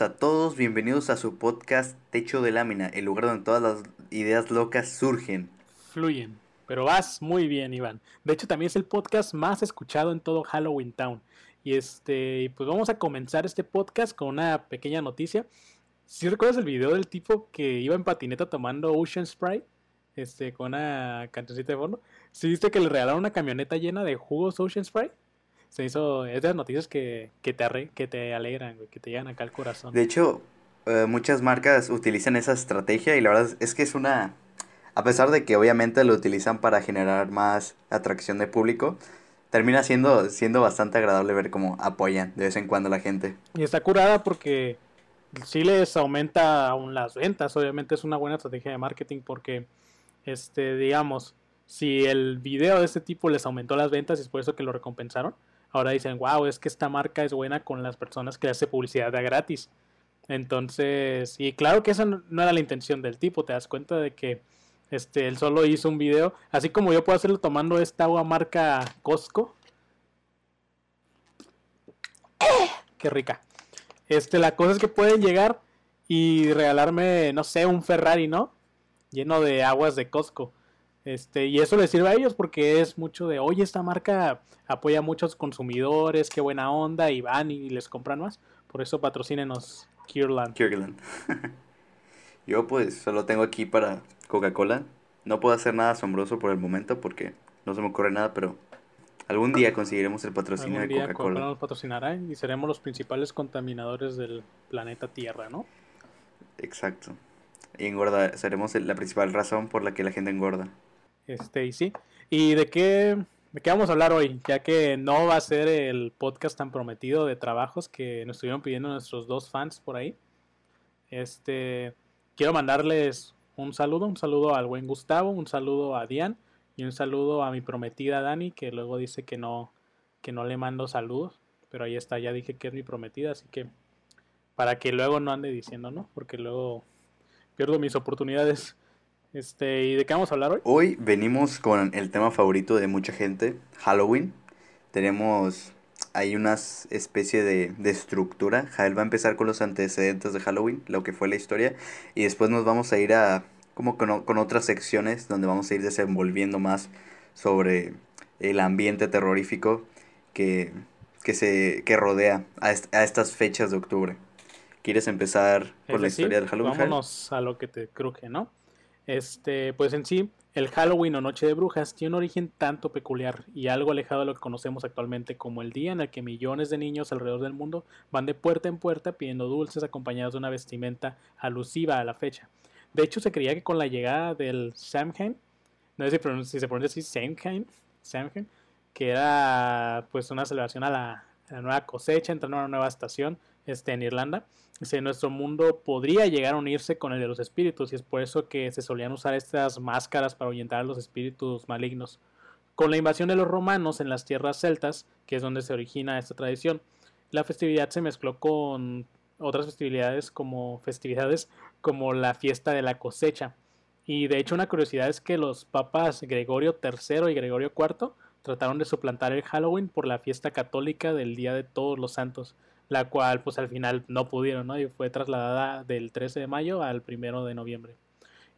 A todos, bienvenidos a su podcast Techo de Lámina, el lugar donde todas las ideas locas surgen. Fluyen, pero vas muy bien, Iván. De hecho, también es el podcast más escuchado en todo Halloween Town. Y este, pues vamos a comenzar este podcast con una pequeña noticia. Si recuerdas el video del tipo que iba en patineta tomando Ocean Sprite, este, con una cancioncita de fondo, ¿sí viste que le regalaron una camioneta llena de jugos Ocean Sprite? Se hizo, es de las noticias que, que te, arre, que te alegran, que te llegan acá al corazón. De hecho, eh, muchas marcas utilizan esa estrategia y la verdad es que es una, a pesar de que obviamente lo utilizan para generar más atracción de público, termina siendo, siendo bastante agradable ver cómo apoyan de vez en cuando a la gente. Y está curada porque sí les aumenta aún las ventas, obviamente es una buena estrategia de marketing porque, este, digamos, si el video de este tipo les aumentó las ventas y es por eso que lo recompensaron, ahora dicen, wow, es que esta marca es buena con las personas que hace publicidad de gratis. Entonces, y claro que esa no era la intención del tipo, te das cuenta de que este, él solo hizo un video, así como yo puedo hacerlo tomando esta agua marca Costco. Qué rica. Este, la cosa es que pueden llegar y regalarme, no sé, un Ferrari, ¿no? Lleno de aguas de Costco. Este, y eso les sirve a ellos porque es mucho de, oye, esta marca apoya a muchos consumidores, qué buena onda, y van y les compran más. Por eso patrocínenos Kierland. Yo pues solo tengo aquí para Coca-Cola. No puedo hacer nada asombroso por el momento porque no se me ocurre nada, pero algún día conseguiremos el patrocinio de Coca-Cola. nos patrocinará y seremos los principales contaminadores del planeta Tierra, ¿no? Exacto. Y engorda, seremos la principal razón por la que la gente engorda. Este, y sí. ¿Y de qué, de qué vamos a hablar hoy? Ya que no va a ser el podcast tan prometido de trabajos que nos estuvieron pidiendo nuestros dos fans por ahí. Este, quiero mandarles un saludo, un saludo al buen Gustavo, un saludo a Dian y un saludo a mi prometida Dani, que luego dice que no, que no le mando saludos, pero ahí está, ya dije que es mi prometida, así que para que luego no ande diciendo, ¿no? Porque luego pierdo mis oportunidades. Este, ¿y de qué vamos a hablar hoy? Hoy venimos con el tema favorito de mucha gente, Halloween. Tenemos ahí una especie de, de, estructura. Jael va a empezar con los antecedentes de Halloween, lo que fue la historia, y después nos vamos a ir a como con, con otras secciones donde vamos a ir desenvolviendo más sobre el ambiente terrorífico que, que, se, que rodea a, a estas fechas de octubre. ¿Quieres empezar por la historia del Halloween? Vámonos a lo que te cruje, ¿no? Este, pues en sí, el Halloween o Noche de Brujas tiene un origen tanto peculiar y algo alejado de lo que conocemos actualmente como el día en el que millones de niños alrededor del mundo van de puerta en puerta pidiendo dulces acompañados de una vestimenta alusiva a la fecha. De hecho, se creía que con la llegada del Samhain, no sé si, se pronuncia así, Samhain, Samhain, que era pues una celebración a la, a la nueva cosecha, entrando a una nueva estación este, en Irlanda, Dice, nuestro mundo podría llegar a unirse con el de los espíritus y es por eso que se solían usar estas máscaras para ahuyentar a los espíritus malignos. Con la invasión de los romanos en las tierras celtas, que es donde se origina esta tradición, la festividad se mezcló con otras festividades como festividades como la fiesta de la cosecha. Y de hecho una curiosidad es que los papas Gregorio III y Gregorio IV trataron de suplantar el Halloween por la fiesta católica del Día de Todos los Santos la cual pues al final no pudieron, ¿no? Y fue trasladada del 13 de mayo al 1 de noviembre.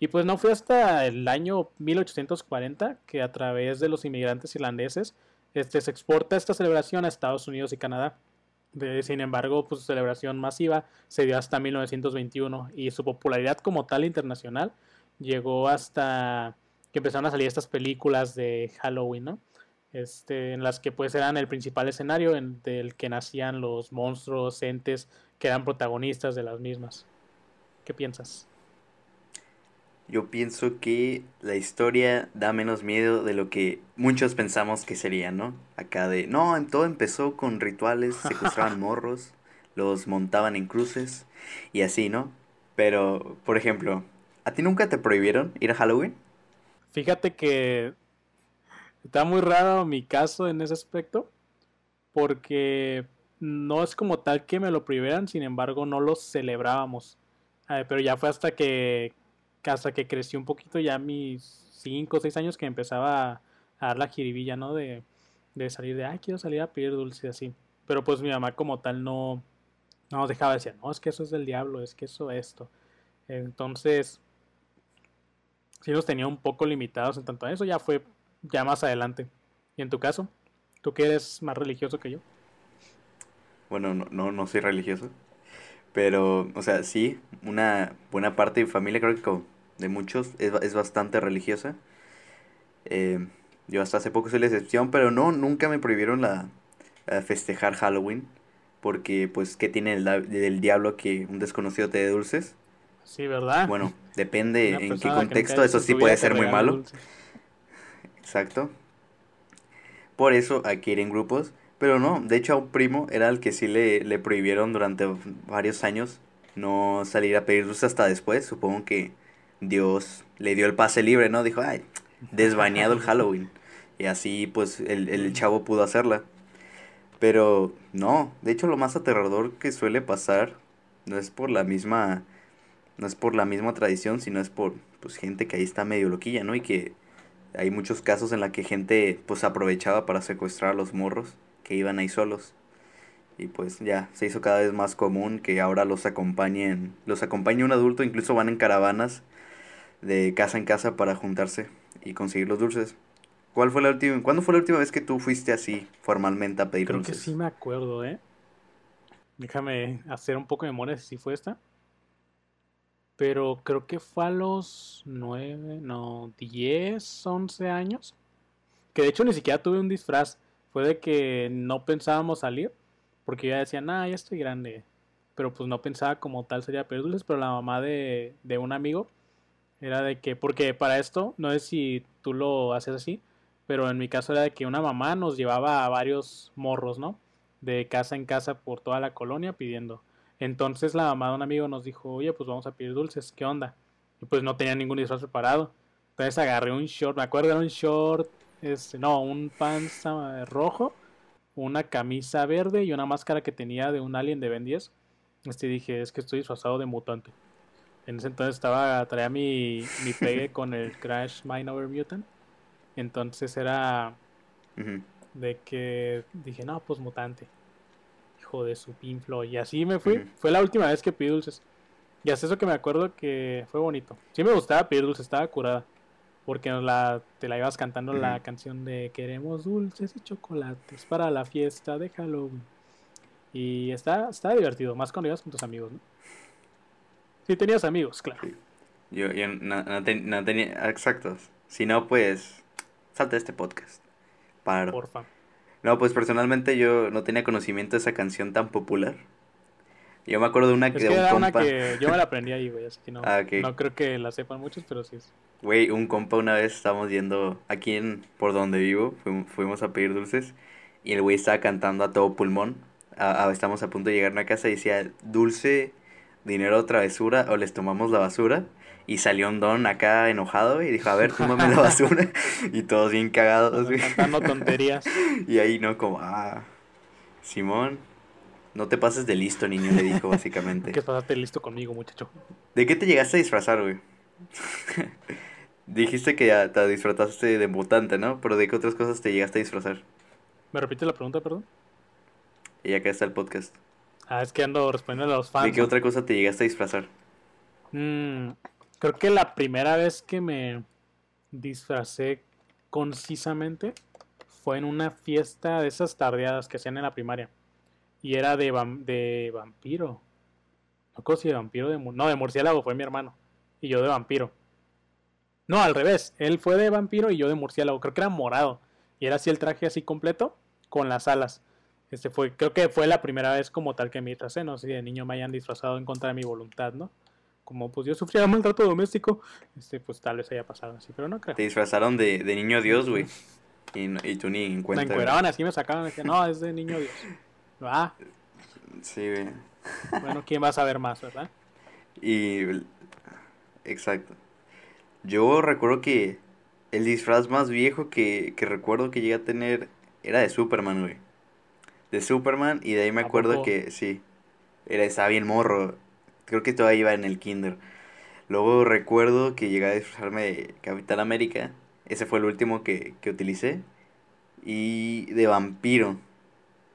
Y pues no fue hasta el año 1840 que a través de los inmigrantes irlandeses este, se exporta esta celebración a Estados Unidos y Canadá. sin embargo, pues su celebración masiva se dio hasta 1921 y su popularidad como tal internacional llegó hasta que empezaron a salir estas películas de Halloween, ¿no? Este, en las que pues eran el principal escenario en, del que nacían los monstruos, entes que eran protagonistas de las mismas. ¿Qué piensas? Yo pienso que la historia da menos miedo de lo que muchos pensamos que sería, ¿no? Acá de, no, en todo empezó con rituales, secuestraban morros, los montaban en cruces y así, ¿no? Pero, por ejemplo, ¿a ti nunca te prohibieron ir a Halloween? Fíjate que Está muy raro mi caso en ese aspecto, porque no es como tal que me lo prohibieran, sin embargo no lo celebrábamos. pero ya fue hasta que, hasta que crecí un poquito, ya mis 5 o 6 años que empezaba a, dar la jiribilla, ¿no? De, de salir de, ay, quiero salir a pedir dulces así. Pero pues mi mamá como tal no, no dejaba de decir, no, es que eso es del diablo, es que eso, esto. Entonces, sí los tenía un poco limitados en tanto a eso, ya fue ya más adelante. ¿Y en tu caso? ¿Tú que eres más religioso que yo? Bueno, no, no, no soy religioso. Pero, o sea, sí, una buena parte de mi familia, creo que como de muchos, es, es bastante religiosa. Eh, yo hasta hace poco soy la excepción, pero no, nunca me prohibieron la, festejar Halloween. Porque, pues, ¿qué tiene el, del diablo que un desconocido te dé dulces? Sí, ¿verdad? Bueno, depende en qué contexto, eso sí puede ser muy malo. Exacto. Por eso hay que ir en grupos. Pero no, de hecho a un primo era el que sí le, le prohibieron durante varios años no salir a pedir dulces hasta después. Supongo que Dios le dio el pase libre, ¿no? Dijo, ay, desbañado el Halloween. Y así pues el, el chavo pudo hacerla. Pero no, de hecho lo más aterrador que suele pasar no es por la misma no es por la misma tradición, sino es por pues gente que ahí está medio loquilla, ¿no? Y que hay muchos casos en la que gente pues aprovechaba para secuestrar a los morros que iban ahí solos. Y pues ya se hizo cada vez más común que ahora los acompañen, los acompañe un adulto, incluso van en caravanas de casa en casa para juntarse y conseguir los dulces. ¿Cuál fue la última, ¿Cuándo fue la última vez que tú fuiste así formalmente a pedir dulces? Creo que sí me acuerdo, ¿eh? Déjame hacer un poco de memoria si fue esta. Pero creo que fue a los 9, no, 10, 11 años. Que de hecho ni siquiera tuve un disfraz. Fue de que no pensábamos salir. Porque ya decían, ah, ya estoy grande. Pero pues no pensaba como tal sería pedir. Pero la mamá de, de un amigo era de que, porque para esto, no sé si tú lo haces así. Pero en mi caso era de que una mamá nos llevaba a varios morros, ¿no? De casa en casa por toda la colonia pidiendo. Entonces la mamá de un amigo nos dijo, oye, pues vamos a pedir dulces, ¿qué onda? Y pues no tenía ningún disfraz preparado. Entonces agarré un short, me acuerdo era un short, este, no, un panza rojo, una camisa verde y una máscara que tenía de un alien de Ben 10. Este dije, es que estoy disfrazado de mutante. En ese entonces estaba, traía mi, mi pegue con el Crash Mine Over Mutant. Entonces era de que dije, no, pues mutante de su pinflo. Y así me fui. Fue la última vez que pedí dulces. Y hace eso que me acuerdo que fue bonito. Sí me gustaba pedir dulces, estaba curada. Porque la, te la ibas cantando la canción de Queremos dulces y chocolates para la fiesta de Halloween. Y está, está divertido, más cuando ibas con tus amigos, ¿no? Si tenías amigos, claro. Yo, yo no, tenía. Exactos. Si no, pues. Salta este podcast. Paro. Porfa. No, pues personalmente yo no tenía conocimiento de esa canción tan popular. Yo me acuerdo de una que, de un era compa... una que yo me la aprendí ahí, güey, así que no, ah, no creo que la sepan muchos, pero sí es. Güey, un compa una vez estábamos yendo aquí en por donde vivo, fuimos, a pedir dulces y el güey estaba cantando a todo pulmón. A, estamos a punto de llegar a una casa y decía, "Dulce, dinero travesura o les tomamos la basura." Y salió un don acá enojado y dijo, a ver, tómame la basura. y todos bien cagados, Cantando tonterías. y ahí no, como, ah, Simón, no te pases de listo, niño, le dijo básicamente. ¿Qué pasaste listo conmigo, muchacho? ¿De qué te llegaste a disfrazar, güey? Dijiste que ya te disfrazaste de mutante, ¿no? Pero ¿de qué otras cosas te llegaste a disfrazar? ¿Me repites la pregunta, perdón? Y acá está el podcast. Ah, es que ando respondiendo a los fans. ¿De qué otra cosa te llegaste a disfrazar? Mmm Creo que la primera vez que me disfracé concisamente fue en una fiesta de esas tardeadas que hacían en la primaria. Y era de, de vampiro. No creo si de vampiro de... No, de murciélago fue mi hermano. Y yo de vampiro. No, al revés. Él fue de vampiro y yo de murciélago. Creo que era morado. Y era así el traje así completo con las alas. Este fue, creo que fue la primera vez como tal que me disfracé. No sé si de niño me hayan disfrazado en contra de mi voluntad, ¿no? Como pues yo sufría maltrato doméstico, este, pues tal vez haya pasado así, pero no creo. Te disfrazaron de, de niño Dios, güey. Y, y, tú ni en cuenta. Me encueraban así, me sacaban, decían, no, es de niño Dios. Ah. Sí, güey. Bueno, ¿quién va a saber más, verdad? Y. Exacto. Yo recuerdo que el disfraz más viejo que, que recuerdo que llegué a tener era de Superman, güey. De Superman, y de ahí me acuerdo que, sí, era, estaba bien morro. Creo que todavía iba en el kinder. Luego recuerdo que llegué a disfrazarme de Capitán América. Ese fue el último que, que utilicé. Y de vampiro.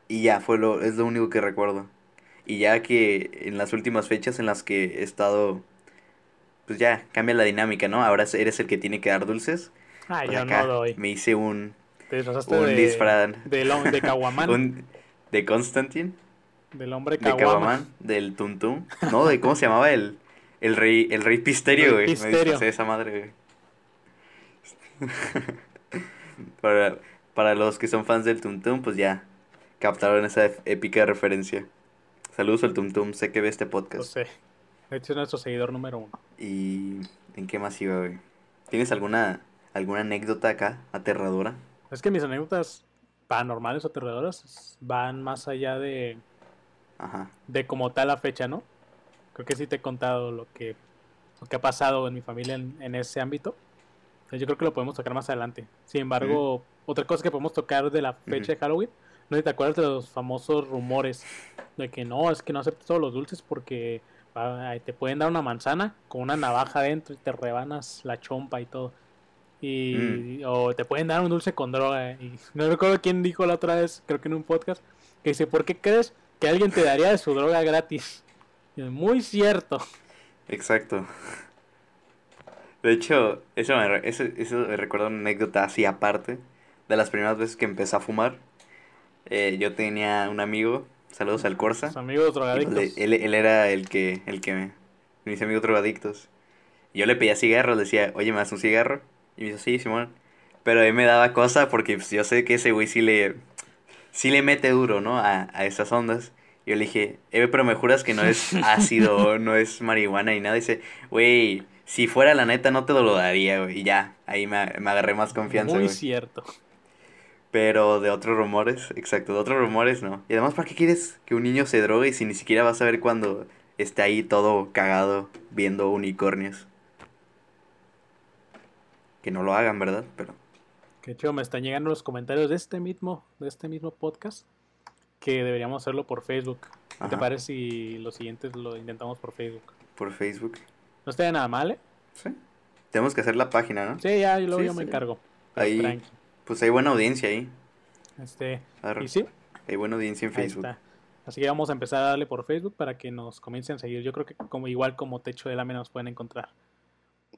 Y ya, fue lo, es lo único que recuerdo. Y ya que en las últimas fechas en las que he estado, pues ya cambia la dinámica, ¿no? Ahora eres el que tiene que dar dulces. Ah, Pues yo acá no doy. Me hice un, Te disfrazaste un de, disfraz. de, lo- de Caguamán. un- de Constantine, del hombre de Caguama. Caguamán, del Tuntum. No, de cómo se llamaba el, el rey, el rey Pisterio, güey. Me de esa madre, güey. para, para los que son fans del Tuntum, pues ya captaron esa épica referencia. Saludos al Tuntum, sé que ve este No podcast. sé. De hecho, es nuestro seguidor número uno. ¿Y en qué más iba, güey? ¿Tienes alguna, alguna anécdota acá aterradora? Es que mis anécdotas paranormales o aterradoras van más allá de, Ajá. de como tal la fecha, ¿no? Creo que sí te he contado lo que, lo que ha pasado en mi familia en, en ese ámbito. Yo creo que lo podemos tocar más adelante. Sin embargo, otra cosa que podemos tocar de la fecha de Halloween, no sé si te acuerdas de los famosos rumores de que no, es que no aceptes todos los dulces porque ah, te pueden dar una manzana con una navaja adentro y te rebanas la chompa y todo. Y, O te pueden dar un dulce con droga. Y no recuerdo quién dijo la otra vez, creo que en un podcast, que dice, ¿por qué crees que alguien te daría de su droga gratis? Muy cierto. Exacto. De hecho, eso me, eso, eso me recuerda una anécdota así aparte. De las primeras veces que empecé a fumar. Eh, yo tenía un amigo, saludos al Corsa. Sus amigos pues drogadictos. él, él era el que, el que me, mis amigos drogadictos. Yo le pedía cigarros, le decía, oye, ¿me das un cigarro? Y me dijo, sí, Simón. Pero mí me daba cosa porque pues, yo sé que ese güey sí le, sí le mete duro, ¿no? A, a esas ondas. Y yo le dije, eh, pero me juras que no es ácido, no es marihuana ni nada. dice, güey, si fuera la neta no te lo daría, güey. Y ya, ahí me, me agarré más confianza, Muy cierto. Pero de otros rumores, exacto, de otros rumores no. Y además, ¿para qué quieres que un niño se drogue si ni siquiera vas a ver cuando esté ahí todo cagado viendo unicornios? Que no lo hagan, ¿verdad? Pero Que hecho me están llegando los comentarios de este mismo, de este mismo podcast que deberíamos hacerlo por Facebook. ¿Qué te parece si los siguientes lo intentamos por Facebook? por Facebook. No estaría nada mal, ¿eh? Sí. Tenemos que hacer la página, ¿no? Sí, ya, luego Sí, yo me encargo. Ahí- tranqui. Pues hay buena audiencia ahí. Este, Arre. y sí, Hay buena audiencia en ahí Facebook. está. Así que vamos a empezar a darle por Facebook para que nos comiencen a seguir. Yo creo que como igual como Techo de Lámina nos pueden encontrar.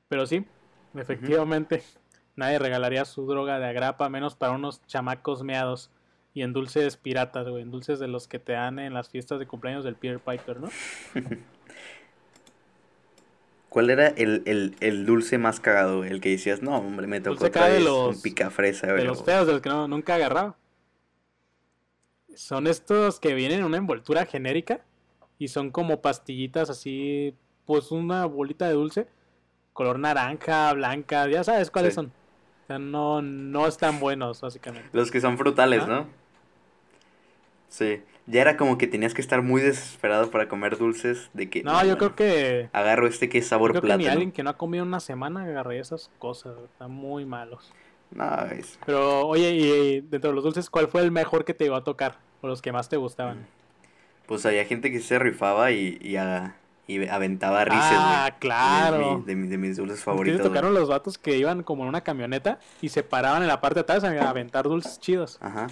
Pero sí, efectivamente, nadie regalaría su droga de agrapa menos para unos chamacos meados y en dulces piratas, güey, en dulces de los que te dan en las fiestas de cumpleaños del Peter Piper, ¿no? ¿Cuál era el, el, el dulce más cagado? güey? El que decías, no, hombre, me tocó otra cagado de vez los- un picafresa, De los feos, de los que no, nunca agarraba. Son estos que vienen en una envoltura genérica y son como pastillitas así, pues una bolita de dulce, color naranja, blanca, ya sabes cuáles Sí. son. Sea, no, no están buenos, básicamente. Los que son frutales. ¿no? Sí. Ya era como que tenías que estar muy desesperado para comer dulces de que... No, yo creo que, Agarro este que es yo sabor creo que ni plátano. alguien que no ha comido una semana agarré esas cosas, están muy malos. No, es... Pero, oye, y dentro de los dulces, ¿cuál fue el mejor que te iba a tocar? O los que más te gustaban. Pues había gente que se rifaba y, y, a- y aventaba rises, Ah, claro. De, mi- de mi- de mis dulces favoritos. güey. tocaron los vatos que iban como en una camioneta y se paraban en la parte de atrás a aventar dulces chidos. Ajá.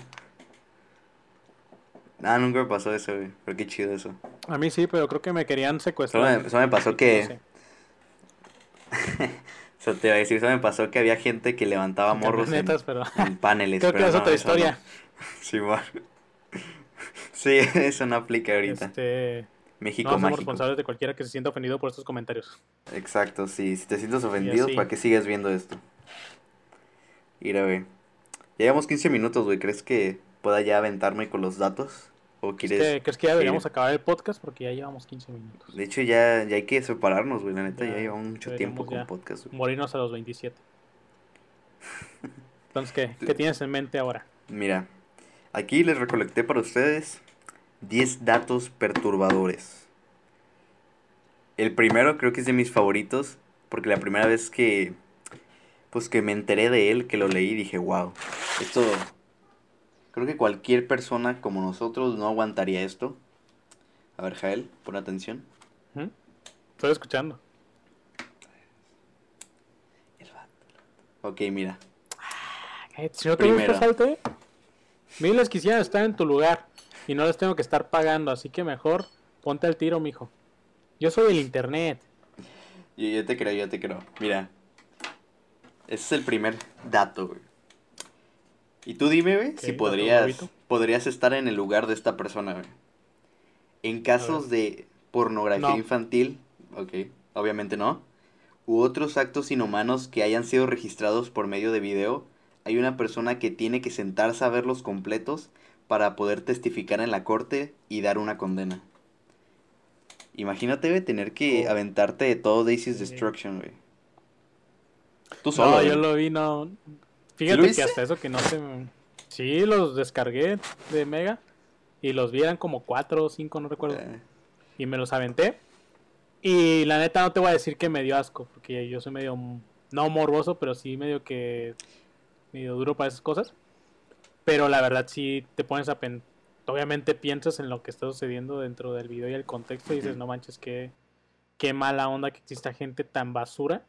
Ah, nunca me pasó eso, güey. Pero qué chido eso. A mí sí, pero creo que me querían Solo secuestrar. me, solo me pasó No que... sé, Eso te iba a decir, eso me pasó que había gente que levantaba en morros en, camionetas, pero en paneles. creo que es no, otra eso no. historia. Sí, bueno. Sí, eso no aplica ahorita. Este, México no somos mágico. responsables de cualquiera que se sienta ofendido por estos comentarios. Exacto, sí. Si te sientes ofendido. ¿para qué sigues viendo esto? Mira, güey. Ya llevamos 15 minutos, güey. ¿Crees que pueda ya aventarme con los datos? ¿O Es quieres...? que- ¿Crees que ya deberíamos acabar el podcast? Porque ya llevamos 15 minutos. De hecho, ya, ya hay que separarnos, güey. La neta, ya, Ya, llevamos mucho tiempo con podcast, güey. Morirnos a los 27. Entonces, ¿qué, ¿qué tienes en mente ahora? Mira, aquí les recolecté para ustedes 10 datos perturbadores. El primero creo que es de mis favoritos, porque la primera vez que pues que me enteré de él, que lo leí, dije, wow, esto creo que cualquier persona como nosotros no aguantaría esto. A ver, Jael, pon atención. Estoy escuchando. Ok, mira. Cállate, Si no te gusta, salte. Miles quisieran estar en tu lugar y no les tengo que estar pagando, así que mejor Ponte al tiro, mijo. Yo soy el internet. Yo, yo te creo, yo te creo. Mira. Ese es el primer dato, güey. Y tú dime, güey, si podrías, podrías estar en el lugar de esta persona, güey. En casos de pornografía No. infantil, ok, obviamente no, u otros actos inhumanos que hayan sido registrados por medio de video, hay una persona que tiene que sentarse a verlos completos para poder testificar en la corte y dar una condena. Imagínate, güey, tener que Oh. aventarte de todo Daisy's Sí. Destruction, güey. Tú solo, No, güey. yo lo vi, no. Fíjate que hasta eso que no se. Sí, los descargué de Mega y los vi, eran como cuatro o cinco, no recuerdo. Eh, Y me los aventé. Y la neta no te voy a decir que me dio asco, porque yo soy medio. No morboso, pero sí medio que. medio duro para esas cosas. Pero la verdad, sí te pones a pensar. Obviamente piensas en lo que está sucediendo dentro del video y el contexto y dices, no manches, qué, qué mala onda que exista gente tan basura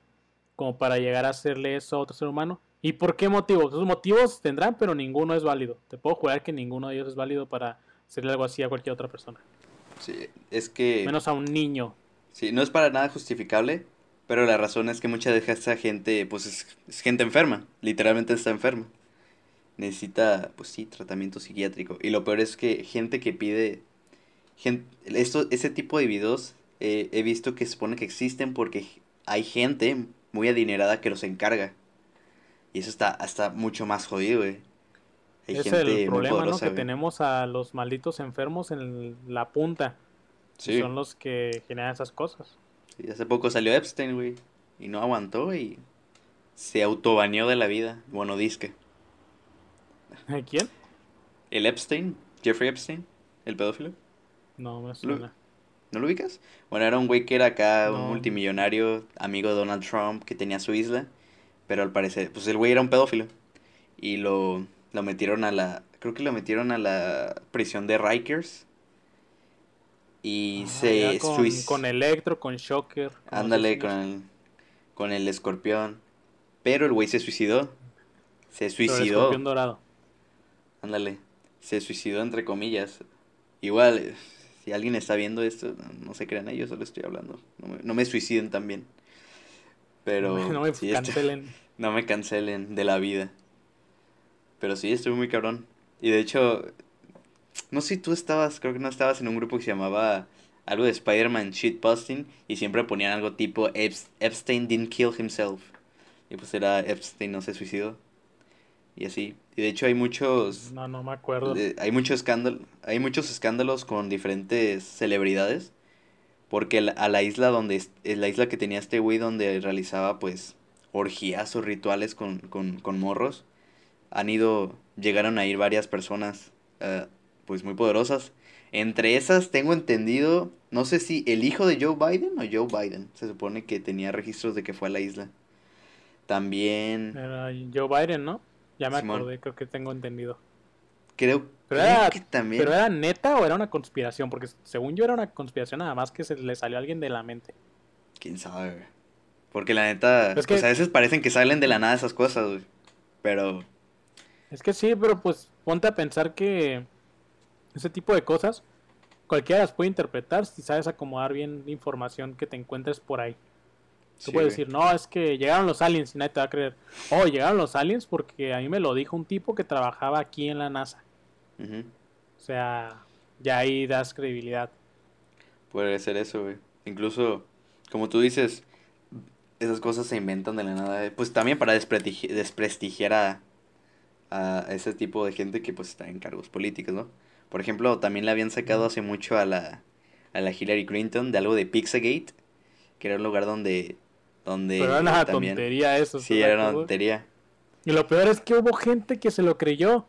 como para llegar a hacerle eso a otro ser humano. ¿Y por qué motivo? Sus motivos tendrán, pero ninguno es válido. Te puedo jurar que ninguno de ellos es válido para hacerle algo así a cualquier otra persona. sí, es que... Menos a un niño. Sí, no es para nada justificable, pero la razón es que mucha de esa gente, pues es, es gente enferma, literalmente está enferma. Necesita, pues sí, tratamiento psiquiátrico. Y lo peor es que gente que pide, esto, ese tipo de videos eh, he visto que se supone que existen porque hay gente muy adinerada que los encarga. Y eso está hasta mucho más jodido, güey. Hay es gente el muy problema, ¿no? poderosa, Que güey. tenemos a los malditos enfermos en la punta. Sí. Son los que generan esas cosas. Sí, hace poco salió Epstein, güey. Y no aguantó y se autobaneó de la vida. Bueno, disque. ¿Quién? El Epstein, Jeffrey Epstein, el pedófilo. No me suena. ¿No lo ubicas? Bueno, era un güey que era acá, un multimillonario, amigo de Donald Trump, que tenía su isla. Pero al parecer, pues el güey era un pedófilo. Y lo, lo metieron a la. Creo que lo metieron a la prisión de Rikers. Y Ah, se con, con Electro, con Shocker. Ándale con el, con el escorpión. Pero el güey se suicidó. Se. Pero el suicidó. escorpión dorado. Ándale. Se suicidó entre comillas. Igual, eh, si alguien está viendo esto, no- se crean ellos, solo estoy hablando. No me, no me suiciden también. Pero no me, no me sí, cancelen. no me cancelen de la vida. Pero sí, estuve muy cabrón. Y de hecho, no sé si tú estabas, creo que no estabas en un grupo que se llamaba algo de Spider-Man shitposting y siempre ponían algo tipo "Eps- Epstein didn't kill himself. Y pues era Epstein no se suicidó. Y así. Y de hecho hay muchos No, no me acuerdo. hay mucho escándalo, hay muchos escándalos con diferentes celebridades porque la- a la isla donde es- la isla que tenía este güey donde realizaba pues orgías o rituales con, con, con morros han ido llegaron a ir varias personas eh, pues muy poderosas entre esas tengo entendido no sé si el hijo de Joe Biden o Joe Biden se supone que tenía registros de que fue a la isla también Era Joe Biden, ¿no? Ya me Simón. acordé, creo que tengo entendido. creo, Pero creo era- que también ¿Pero era neta o era una conspiración? Porque según yo era una conspiración nada más que se le salió a alguien de la mente. Quién sabe, güey. Porque la neta, Es pues que- a veces parecen que salen de la nada esas cosas, güey. Pero, Es que sí, pero pues ponte a pensar que ese tipo de cosas cualquiera las puede interpretar si sabes acomodar bien la información que te encuentres por ahí. Tú sí, puedes decir, no, es que llegaron los aliens y nadie te va a creer. Oh, llegaron los aliens porque a mí me lo dijo un tipo que trabajaba aquí en la NASA. O sea, ya ahí das credibilidad. Puede ser eso, güey. Incluso, como tú dices, esas cosas se inventan de la nada. eh. Pues también para desprestigi- desprestigiar a, a ese tipo de gente que pues está en cargos políticos, ¿no? Por ejemplo, también le habían sacado hace mucho a la, a la Hillary Clinton de algo de Pizzagate, que era un lugar donde... donde Pero era una también- tontería eso. Sí, ¿estás de era una tontería. Y lo peor es que hubo gente que se lo creyó.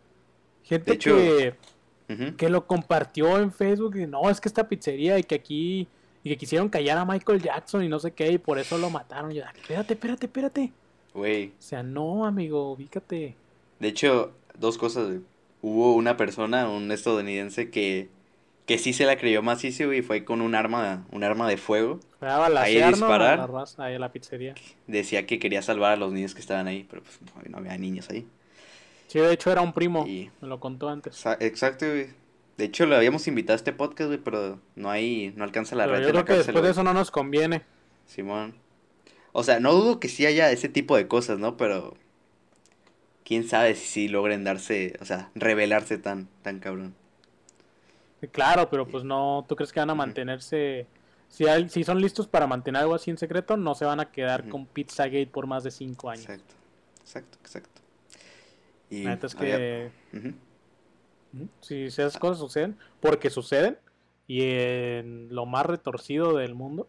Gente hecho- que, que lo compartió en Facebook y no, es que esta pizzería y que aquí y que quisieron callar a Michael Jackson y no sé qué y por eso lo mataron. Yo, espérate, espérate, espérate. Güey, O sea, no, amigo, ubícate. De hecho, dos cosas. Hubo una persona, un estadounidense, que, que sí se la creyó macizo güey, y fue con un arma, un arma de fuego. Fue a balacear, ¿no? disparar. A la raza, ahí a la pizzería. Decía que quería salvar a los niños que estaban ahí, pero pues no, había niños ahí. Sí, de hecho era un primo. Y- Me lo contó antes. Exa- Exacto, güey. De hecho, lo habíamos invitado a este podcast, güey, pero no hay, no alcanza la Pero red yo de la creo que cárcel, después de güey. eso no nos conviene. Simón. O sea, no dudo que sí haya ese tipo de cosas, ¿no? Pero quién sabe si sí logren darse, o sea, revelarse tan, tan cabrón. Claro, pero pues no, ¿tú crees que van a mantenerse? Si, hay- si son listos para mantener algo así en secreto, no se van a quedar con Pizzagate por más de cinco años. Exacto, exacto, exacto. Y La neta es que si esas cosas suceden, porque suceden, y en lo más retorcido del mundo,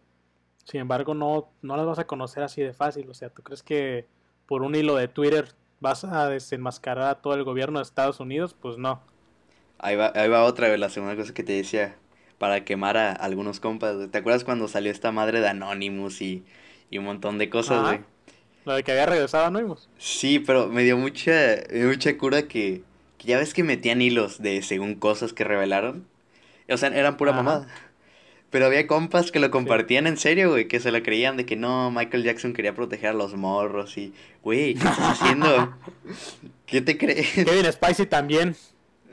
sin embargo, no, no las vas a conocer así de fácil. O sea, ¿tú crees que por un hilo de Twitter vas a desenmascarar a todo el gobierno de Estados Unidos? Pues no. Ahí va, ahí va otra, güey, la segunda cosa que te decía, para quemar a algunos compas, güey. ¿Te acuerdas cuando salió esta madre de Anonymous y, y un montón de cosas, Ajá. güey? Lo de que había regresado Anonymous. Sí, pero me dio mucha, mucha cura que, que ya ves que metían hilos de según cosas que revelaron. O sea, eran pura Ajá. mamada. Pero había compas que lo compartían en serio, güey, que se lo creían de que no, Michael Jackson quería proteger a los morros y, güey, ¿qué estás haciendo? ¿Qué te crees? Kevin Spacey también.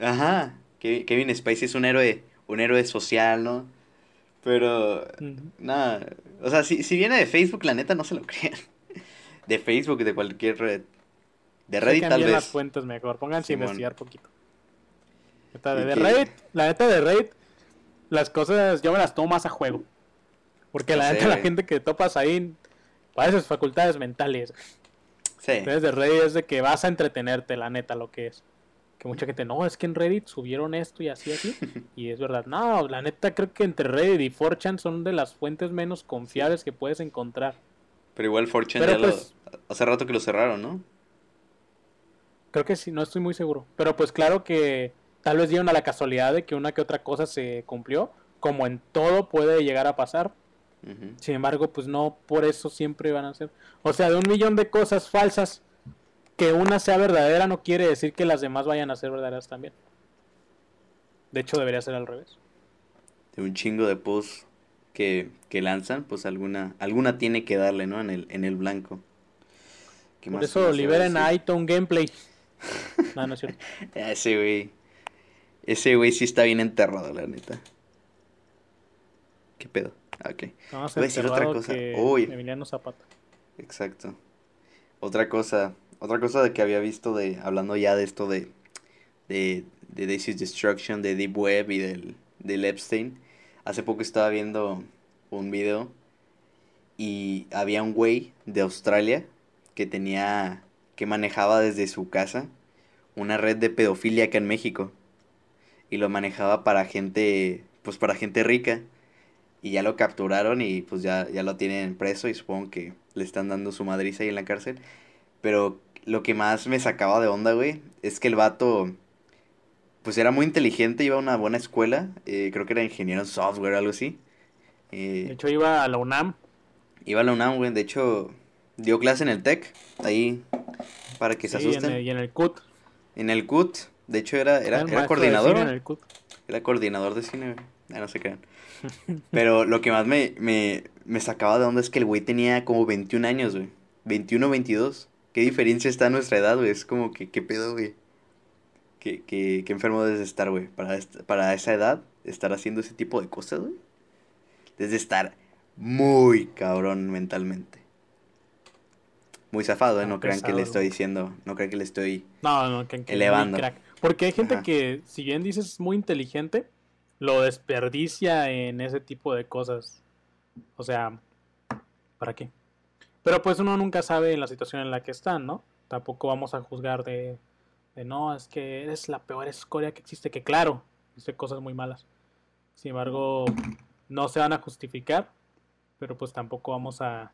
Ajá, Kevin Spacey es un héroe, un héroe social, ¿no? Pero, Ujú. nada, o sea, si, si viene de Facebook, la neta no se lo crean. De Facebook, de cualquier red. De Reddit tal vez. las fuentes mejor, pónganse a Simón. investigar poquito. Neta, de, de Reddit, la neta de Reddit, las cosas yo me las tomo más a juego. Porque la neta la güey. gente que topas ahí parece sus facultades mentales. Sí, Entonces de Reddit es de que vas a entretenerte, la neta, lo que es. Que mucha gente, no, es que en Reddit subieron esto y así, así. Y es verdad. No, la neta creo que entre Reddit y 4chan son de las fuentes menos confiables que puedes encontrar. pero igual Fortune Pero ya pues- lo... Hace rato que lo cerraron, ¿no? Creo que sí, no estoy muy seguro. Pero pues claro que tal vez dieron a la casualidad de que una que otra cosa se cumplió. Como en todo puede llegar a pasar. Sin embargo, pues no por eso siempre van a ser. O sea, de un millón de cosas falsas, que una sea verdadera no quiere decir que las demás vayan a ser verdaderas también. De hecho, debería ser al revés. De un chingo de posts que, que lanzan, pues alguna, alguna tiene que darle, ¿no? En el, en el blanco. ¿Qué Por más eso liberen a Iton Gameplay. No, no es cierto. Ah, Ese güey. Ese güey sí está bien enterrado, la neta. ¿Qué pedo? Ah, ok. Vamos Iba a decir otra cosa. Uy. Emiliano Zapata. Exacto. Otra cosa, otra cosa de que había visto de, hablando ya de esto de, de, de Daisy's Destruction, de Deep Web y del, del Epstein. Hace poco estaba viendo un video y había un güey de Australia que tenía, que manejaba desde su casa una red de pedofilia acá en México. Y lo manejaba para gente, pues para gente rica. Y ya lo capturaron y pues ya, ya lo tienen preso y supongo que le están dando su madriza ahí en la cárcel. Pero lo que más me sacaba de onda, güey, es que el vato, pues era muy inteligente, iba a una buena escuela, eh, creo que era ingeniero en software o algo así. Eh, De hecho, iba a la UNAM. iba a la UNAM, güey, de hecho dio clase en el TEC, ahí, para que se sí, en asusten. el- y en el CUT. En el CUT, de hecho era, era, era coordinador, en el CUT. Era coordinador de cine, güey. Ah, no se crean. Pero lo que más me, me, me sacaba de onda es que el güey tenía como 21 años, güey. 21, 22. ¿Qué diferencia está a nuestra edad, güey? Es como que, ¿qué pedo, güey? ¿Qué, qué, qué enfermo debes de estar, güey? Para, para esa edad, estar haciendo ese tipo de cosas, güey. Debes de estar muy cabrón mentalmente. Muy zafado, ¿eh? No crean que le estoy diciendo, no crean que le estoy... No, no, que, que Elevando. crack. Porque hay gente Ajá. que, si bien dices muy inteligente, lo desperdicia en ese tipo de cosas. O sea, ¿para qué? Pero pues uno nunca sabe en la situación en la que están, ¿no? Tampoco vamos a juzgar de, de no, es que eres la peor escoria que existe, que claro, dice cosas muy malas. Sin embargo, no se van a justificar, pero pues tampoco vamos a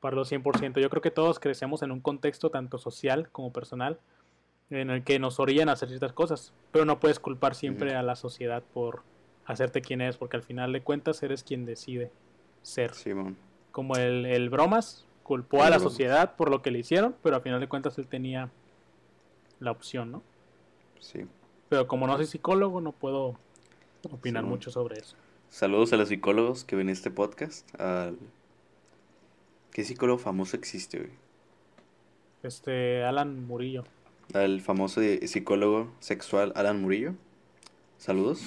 pararlo 100%. Yo creo que todos crecemos en un contexto tanto social como personal en el que nos orillan a hacer ciertas cosas, pero no puedes culpar siempre a la sociedad por hacerte quien eres, porque al final de cuentas eres quien decide ser. Simón. Como el, el Bromas culpó a la Bromas. sociedad por lo que le hicieron, pero al final de cuentas él tenía la opción, ¿no? Sí. Pero como no soy psicólogo, no puedo opinar Sí. mucho sobre eso. Saludos a los psicólogos que ven este podcast. Al... ¿Qué psicólogo famoso existe, güey? Este, Alan Murillo. Al famoso psicólogo sexual Alan Murillo. Saludos.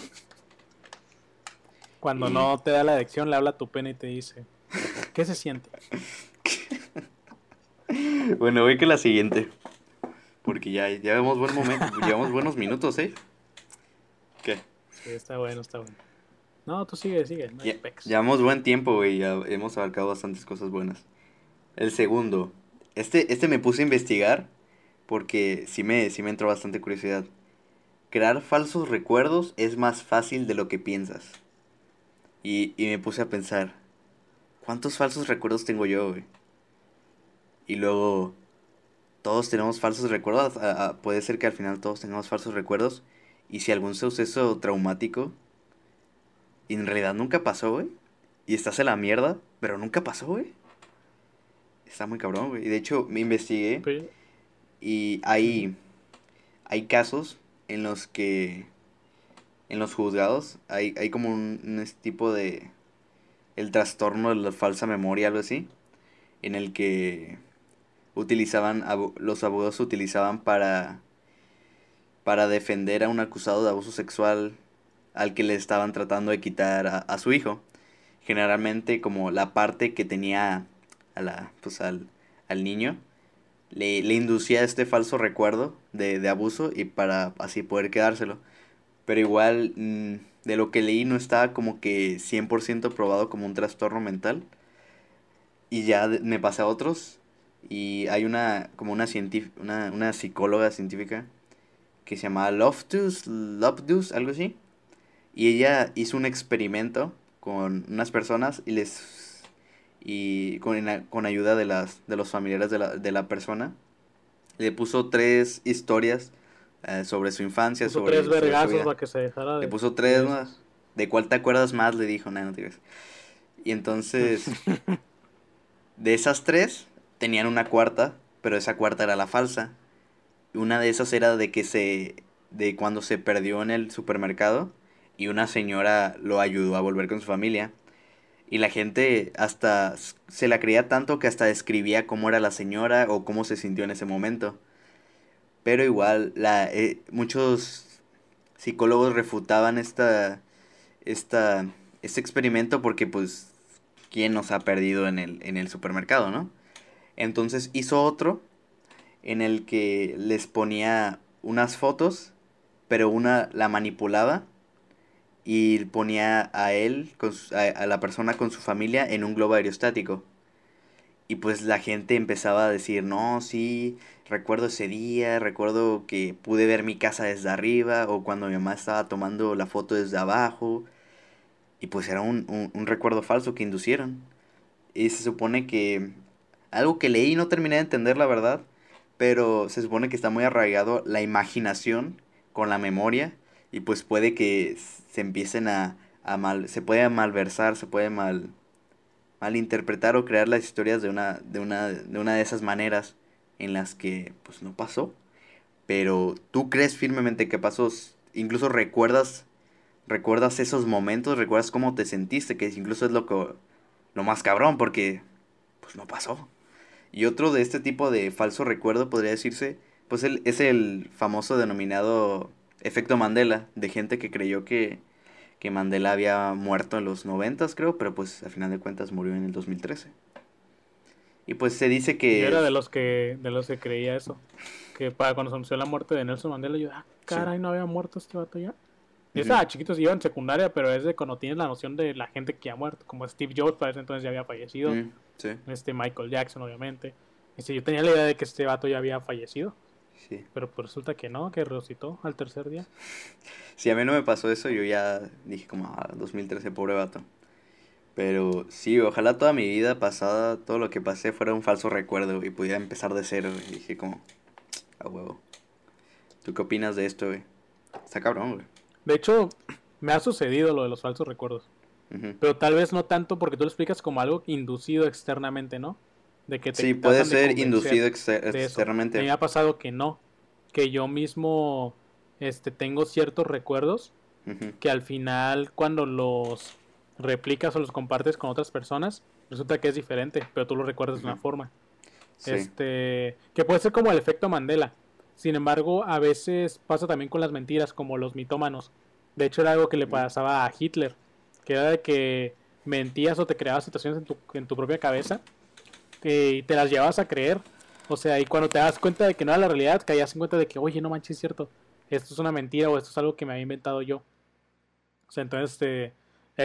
Cuando no te da la adicción, le habla a tu pene y te dice, ¿qué se siente? bueno, voy que la siguiente. Porque ya llevamos buen momento, llevamos buenos minutos, ¿eh? ¿Qué? Sí, está bueno, está bueno. No, tú sigue, sigue. ya, llevamos buen tiempo, güey. Ya hemos abarcado bastantes cosas buenas. El segundo. Este, este me puse a investigar porque sí me, sí me entró bastante curiosidad. Crear falsos recuerdos es más fácil de lo que piensas. Y, y me puse a pensar, ¿cuántos falsos recuerdos tengo yo, güey? Y luego, todos tenemos falsos recuerdos. puede ser que al final todos tengamos falsos recuerdos. Y si algún suceso traumático y en realidad nunca pasó, güey. Y estás en la mierda, pero nunca pasó, güey. Está muy cabrón, güey. Y de hecho, me investigué. Y hay, hay casos en los que en los juzgados hay, hay como un, tipo de el trastorno de la falsa memoria, algo así, en el que utilizaban, los abogados utilizaban para, para defender a un acusado de abuso sexual al que le estaban tratando de quitar a, su hijo. Generalmente como la parte que tenía a la, pues al, niño le, le, inducía este falso recuerdo de, de, abuso y para así poder quedárselo. Pero igual mm, de lo que leí no estaba como que 100% probado como un trastorno mental. Y ya me pasé a otros y hay una, como una, una, una psicóloga científica que se llama Loftus, Loftus, algo así. Y ella hizo un experimento con unas personas y les y con, con ayuda de las de los familiares de la, de la persona le puso tres historias eh, sobre su infancia puso sobre tres vergazos para que se dejara de le puso tres más de cuál te acuerdas más le dijo no, no te y entonces de esas tres tenían una cuarta, pero esa cuarta era la falsa. Una de esas era de que se de cuando se perdió en el supermercado y una señora lo ayudó a volver con su familia. Y la gente hasta se la creía tanto que hasta describía cómo era la señora o cómo se sintió en ese momento. Pero igual la eh, muchos psicólogos refutaban esta esta este experimento porque pues quién nos ha perdido en el en el supermercado, ¿no? Entonces hizo otro en el que les ponía unas fotos, pero una la manipulaba y ponía a él, con a, la persona con su familia en un globo aerostático. Y pues la gente empezaba a decir, no, sí, recuerdo ese día, recuerdo que pude ver mi casa desde arriba, o cuando mi mamá estaba tomando la foto desde abajo. Y pues era un, un recuerdo falso que inducieron. Y se supone que algo que leí no terminé de entender la verdad, pero se supone que está muy arraigado la imaginación con la memoria y pues puede que se empiecen a, a mal, se puede malversar, se puede mal malinterpretar o crear las historias de una, de una, de una de esas maneras en las que pues no pasó. Pero tú crees firmemente que pasó, incluso recuerdas, recuerdas esos momentos, recuerdas cómo te sentiste, que incluso es lo que, lo más cabrón, porque pues no pasó. Y otro de este tipo de falso recuerdo podría decirse, pues el, es el famoso denominado efecto Mandela, de gente que creyó que, que Mandela había muerto en los noventas, creo, pero pues al final de cuentas murió en el 2013. Y pues se dice que... Yo era de los que, de los que creía eso. Que para cuando se anunció la muerte de Nelson Mandela, yo, ah, caray, no había muerto este vato ya. Y estaba chiquitos, iba en secundaria, pero es de cuando tienes la noción de la gente que ha muerto. Como Steve Jobs, para ese entonces ya había fallecido. Este Michael Jackson, obviamente. Este, yo tenía la idea de que este vato ya había fallecido. Sí. Pero pues resulta que no, que resucitó al tercer día. Si a mí no me pasó eso, yo ya dije como, ah, 2013, pobre vato. Pero sí, ojalá toda mi vida pasada, todo lo que pasé fuera un falso recuerdo y pudiera empezar de cero. Y dije como, a huevo. ¿Tú qué opinas de esto, güey? Está cabrón, güey. De hecho, me ha sucedido lo de los falsos recuerdos. Pero tal vez no tanto porque tú lo explicas como algo inducido externamente, ¿no? De que te sí, puede ser inducido externamente. Me ha pasado que no, que yo mismo este, tengo ciertos recuerdos que al final cuando los replicas o los compartes con otras personas, resulta que es diferente, pero tú lo recuerdas de una forma. Este, que puede ser como el efecto Mandela. Sin embargo, a veces pasa también con las mentiras, como los mitómanos De hecho, era algo que le pasaba a Hitler, que era de que mentías o te creabas situaciones en tu, en tu propia cabeza y te las llevabas a creer. O sea, y cuando te das cuenta de que no era la realidad, caías en cuenta de que, oye, no manches, es cierto, esto es una mentira o esto es algo que me había inventado yo. O sea, entonces, este,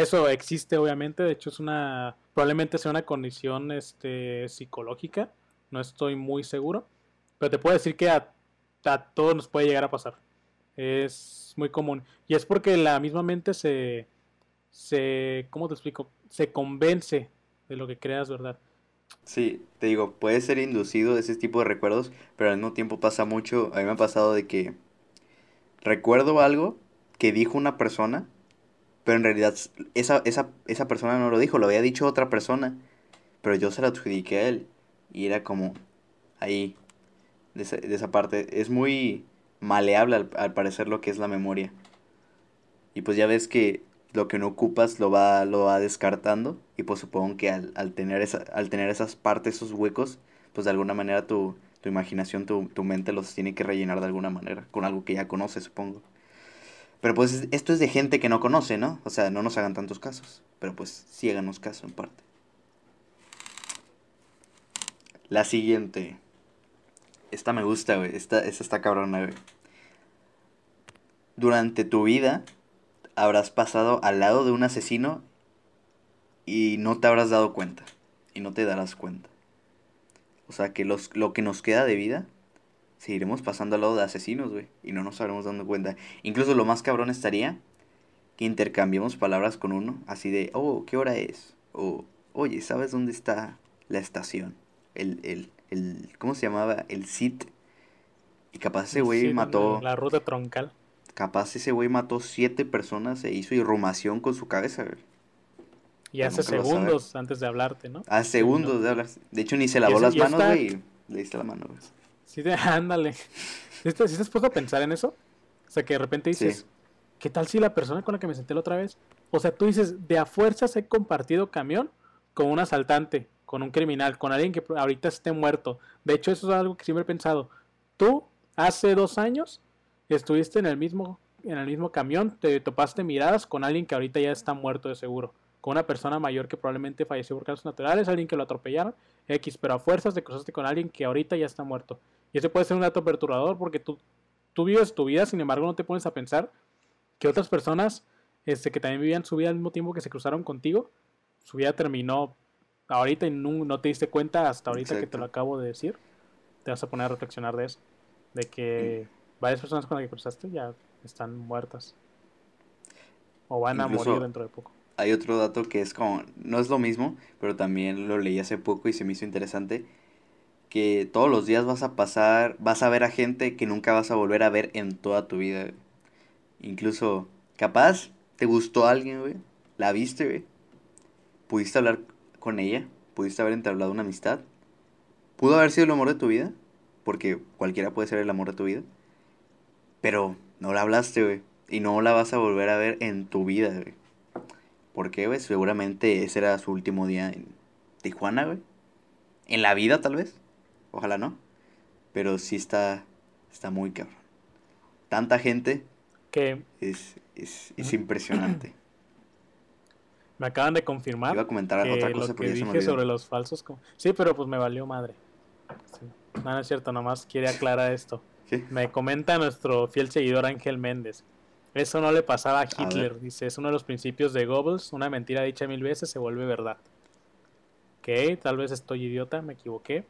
eso existe obviamente, de hecho es una, probablemente sea una condición este, psicológica, no estoy muy seguro, pero te puedo decir que a, a todos nos puede llegar a pasar. Es muy común. Y es porque la misma mente se, se, ¿cómo te explico? Se convence de lo que creas, ¿verdad? Sí, te digo, puede ser inducido ese tipo de recuerdos, pero al mismo tiempo pasa mucho, a mí me ha pasado de que recuerdo algo que dijo una persona, pero en realidad esa, esa, esa persona no lo dijo, lo había dicho otra persona, pero yo se lo adjudiqué a él. Y era como ahí, de esa, de esa parte. Es muy maleable al, al parecer lo que es la memoria. Y pues ya ves que lo que no ocupas lo va, lo va descartando. Y pues supongo que al, al tener, esa, al tener esas partes, esos huecos, pues de alguna manera tu, tu imaginación, tu, tu mente los tiene que rellenar de alguna manera. Con algo que ya conoces, supongo. Pero pues esto es de gente que no conoce, ¿no? O sea, no nos hagan tantos casos. Pero pues sí háganos caso en parte. La siguiente. Esta me gusta, güey. Esta, esta está cabrona, güey. Durante tu vida habrás pasado al lado de un asesino y no te habrás dado cuenta. Y no te darás cuenta. O sea que los, lo que nos queda de vida, seguiremos pasando al lado de asesinos, güey. Y no nos habremos dando cuenta. Incluso lo más cabrón estaría que intercambiemos palabras con uno. Así de, oh, ¿qué hora es? O, oye, ¿sabes dónde está la estación? El, el, el ¿cómo se llamaba? El SIT. Y capaz ese güey mató... La ruta troncal. Capaz ese güey mató siete personas e hizo irrumación con su cabeza, güey. Y hace segundos antes de hablarte, ¿no? A segundos de hablar. De hecho, ni se lavó las manos, está- güey. y Le diste la mano, güey. Sí, te- ándale. ¿Sí te, sí te has puesto a pensar en eso? O sea, que de repente dices, Sí. ¿qué tal si la persona con la que me senté la otra vez? O sea, tú dices, de a fuerzas he compartido camión con un asaltante, con un criminal, con alguien que ahorita esté muerto. De hecho, eso es algo que siempre he pensado. Tú, hace dos años, estuviste en el mismo, en el mismo camión, te topaste miradas con alguien que ahorita ya está muerto de seguro. Con una persona mayor que probablemente falleció por causas naturales, alguien que lo atropellaron, X, pero a fuerzas te cruzaste con alguien que ahorita ya está muerto. Y ese puede ser un dato perturbador porque tú, tú vives tu vida, sin embargo no te pones a pensar que otras personas este, que también vivían su vida al mismo tiempo que se cruzaron contigo, su vida terminó ahorita y no, no te diste cuenta hasta ahorita que te lo acabo de decir. Te vas a poner a reflexionar de eso. De que varias personas con las que cruzaste ya están muertas. O van a morir dentro de poco. Hay otro dato que es como, no es lo mismo, pero también lo leí hace poco y se me hizo interesante, que todos los días vas a pasar, vas a ver a gente que nunca vas a volver a ver en toda tu vida. Incluso, capaz, te gustó alguien, güey, la viste, güey, pudiste hablar con ella, pudiste haber entablado una amistad, pudo haber sido el amor de tu vida, porque cualquiera puede ser el amor de tu vida, pero no la hablaste, güey, y no la vas a volver a ver en tu vida, güey. ¿Por qué, güey? Seguramente ese era su último día en Tijuana, güey. En la vida, tal vez. Ojalá no. Pero sí está, está muy cabrón. Tanta gente Que es, es, es impresionante. me acaban de confirmar Iba a comentar que otra cosa, lo que dije sobre los falsos. Sí, pero pues me valió madre. Sí. No, no es cierto, nomás quiere aclarar esto. ¿Qué? Me comenta nuestro fiel seguidor Ángel Méndez. Eso no le pasaba a. Hitler. Dice, es uno de los principios de Goebbels. Una mentira dicha mil veces se vuelve verdad. Ok, tal vez estoy idiota, me equivoqué.